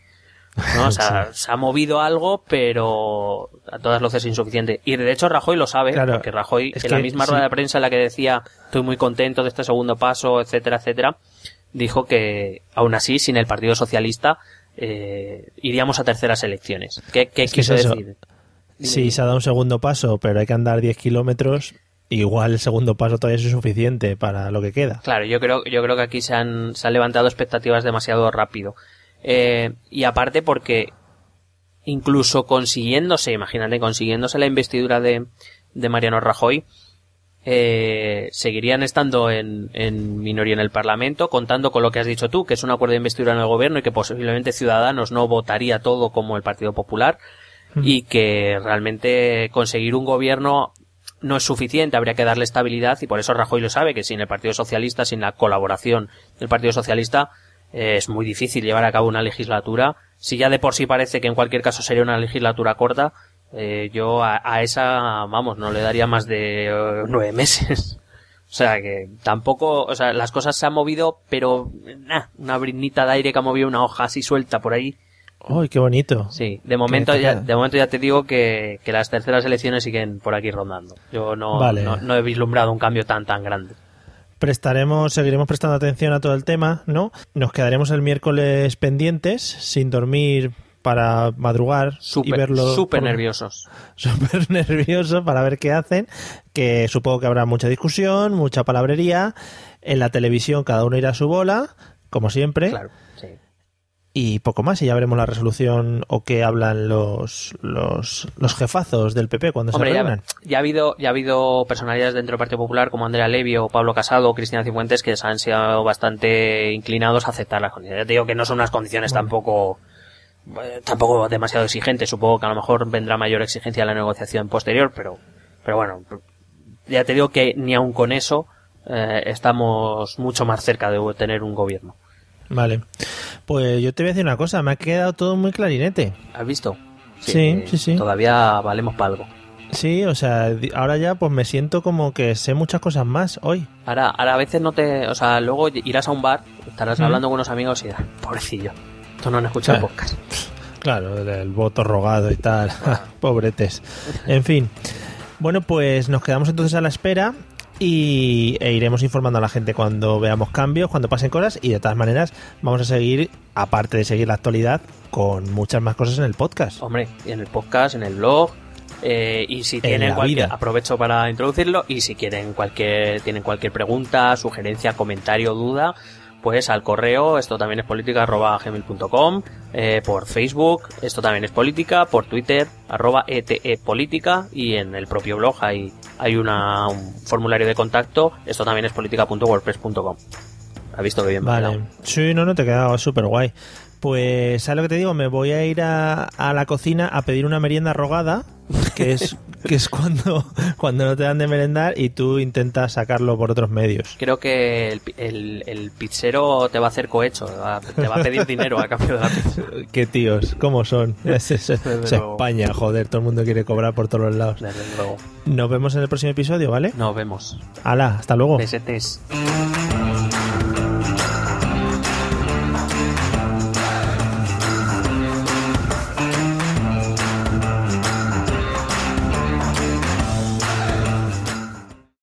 ¿no? O sea, se ha movido algo, pero a todas luces insuficiente. Y de hecho Rajoy lo sabe, Claro, porque Rajoy, es en la misma sí. rueda de prensa en la que decía, estoy muy contento de este segundo paso, etcétera, etcétera, dijo que aún así, sin el Partido Socialista, eh, iríamos a terceras elecciones. ¿Qué, qué quiso es decir? Si se ha dado un segundo paso, pero hay que andar 10 kilómetros, igual el segundo paso todavía es insuficiente para lo que queda. Claro, yo creo, yo creo que aquí se han, se han levantado expectativas demasiado rápido. Eh, y aparte porque incluso consiguiéndose, imagínate, consiguiéndose la investidura de, de Mariano Rajoy, eh, seguirían estando en, en minoría en el Parlamento, contando con lo que has dicho tú, que es un acuerdo de investidura en el gobierno y que posiblemente Ciudadanos no votaría todo como el Partido Popular y que realmente conseguir un gobierno no es suficiente, habría que darle estabilidad y por eso Rajoy lo sabe, que sin el Partido Socialista, sin la colaboración del Partido Socialista, eh, es muy difícil llevar a cabo una legislatura. Si ya de por sí parece que en cualquier caso sería una legislatura corta, eh, yo a, a esa, vamos, no le daría más de eh, nueve meses. O sea que tampoco, o sea, las cosas se han movido, pero nah, una brinita de aire que ha movido una hoja así suelta por ahí. ¡Uy, qué bonito! Sí, de momento ya, de momento ya te digo que, que las terceras elecciones siguen por aquí rondando. Yo no, Vale. no, no he vislumbrado un cambio tan tan grande. Prestaremos, seguiremos prestando atención a todo el tema, ¿no? Nos quedaremos el miércoles pendientes, sin dormir para madrugar y Súper, verlo. súper por- nerviosos. Súper nervioso para ver qué hacen, que supongo que habrá mucha discusión, mucha palabrería. En la televisión cada uno irá a su bola, como siempre. Claro, sí. Y poco más y ya veremos la resolución o qué hablan los los, los jefazos del PP cuando Hombre, se reúnan. ya ha habido, ya ha habido personalidades dentro del Partido Popular como Andrea Levy o Pablo Casado o Cristina Cifuentes que se han sido bastante inclinados a aceptar las condiciones. Ya te digo que no son unas condiciones tampoco eh, tampoco demasiado exigentes. Supongo que a lo mejor vendrá mayor exigencia en la negociación posterior, pero pero bueno, ya te digo que ni aun con eso eh, estamos mucho más cerca de tener un gobierno. Vale. Pues yo te voy a decir una cosa, me ha quedado todo muy clarinete. ¿Has visto? Sí, sí, sí. Todavía valemos para algo. Sí, o sea, ahora ya pues me siento como que sé muchas cosas más hoy. Ahora, ahora a veces no te, o sea, luego irás a un bar, estarás hablando con unos amigos y dirás, pobrecillo, esto no han escuchado el Ah. podcast. Claro, el voto rogado y tal. Pobretes. En fin. Bueno, pues nos quedamos entonces a la espera y, e iremos informando a la gente cuando veamos cambios, cuando pasen cosas y de todas maneras vamos a seguir, aparte de seguir la actualidad, con muchas más cosas en el podcast. Hombre, en el podcast, en el blog, eh, y si tienen cualquier, aprovecho para introducirlo, y si quieren cualquier, tienen cualquier pregunta, sugerencia, comentario, duda, pues al correo, esto también es política, arroba gmail.com, eh, por Facebook, esto también es política, por Twitter, arroba ETE política, y en el propio blog hay, hay una, un formulario de contacto, esto también es política.wordpress.com. ¿Ha visto que bien? Vale. Sí, no, no, te quedaba súper guay. Pues, ¿sabes lo que te digo? Me voy a ir a, a, la cocina a pedir una merienda rogada, que es, que es cuando, cuando no te dan de merendar y tú intentas sacarlo por otros medios. Creo que el, el, el pizzero te va a hacer cohecho, te va a pedir dinero a cambio de la pizza. Qué tíos, ¿cómo son? Es, es, es España, joder, todo el mundo quiere cobrar por todos los lados. Desde luego. Nos vemos en el próximo episodio, ¿vale? Nos vemos. Hala, hasta luego. Besetes.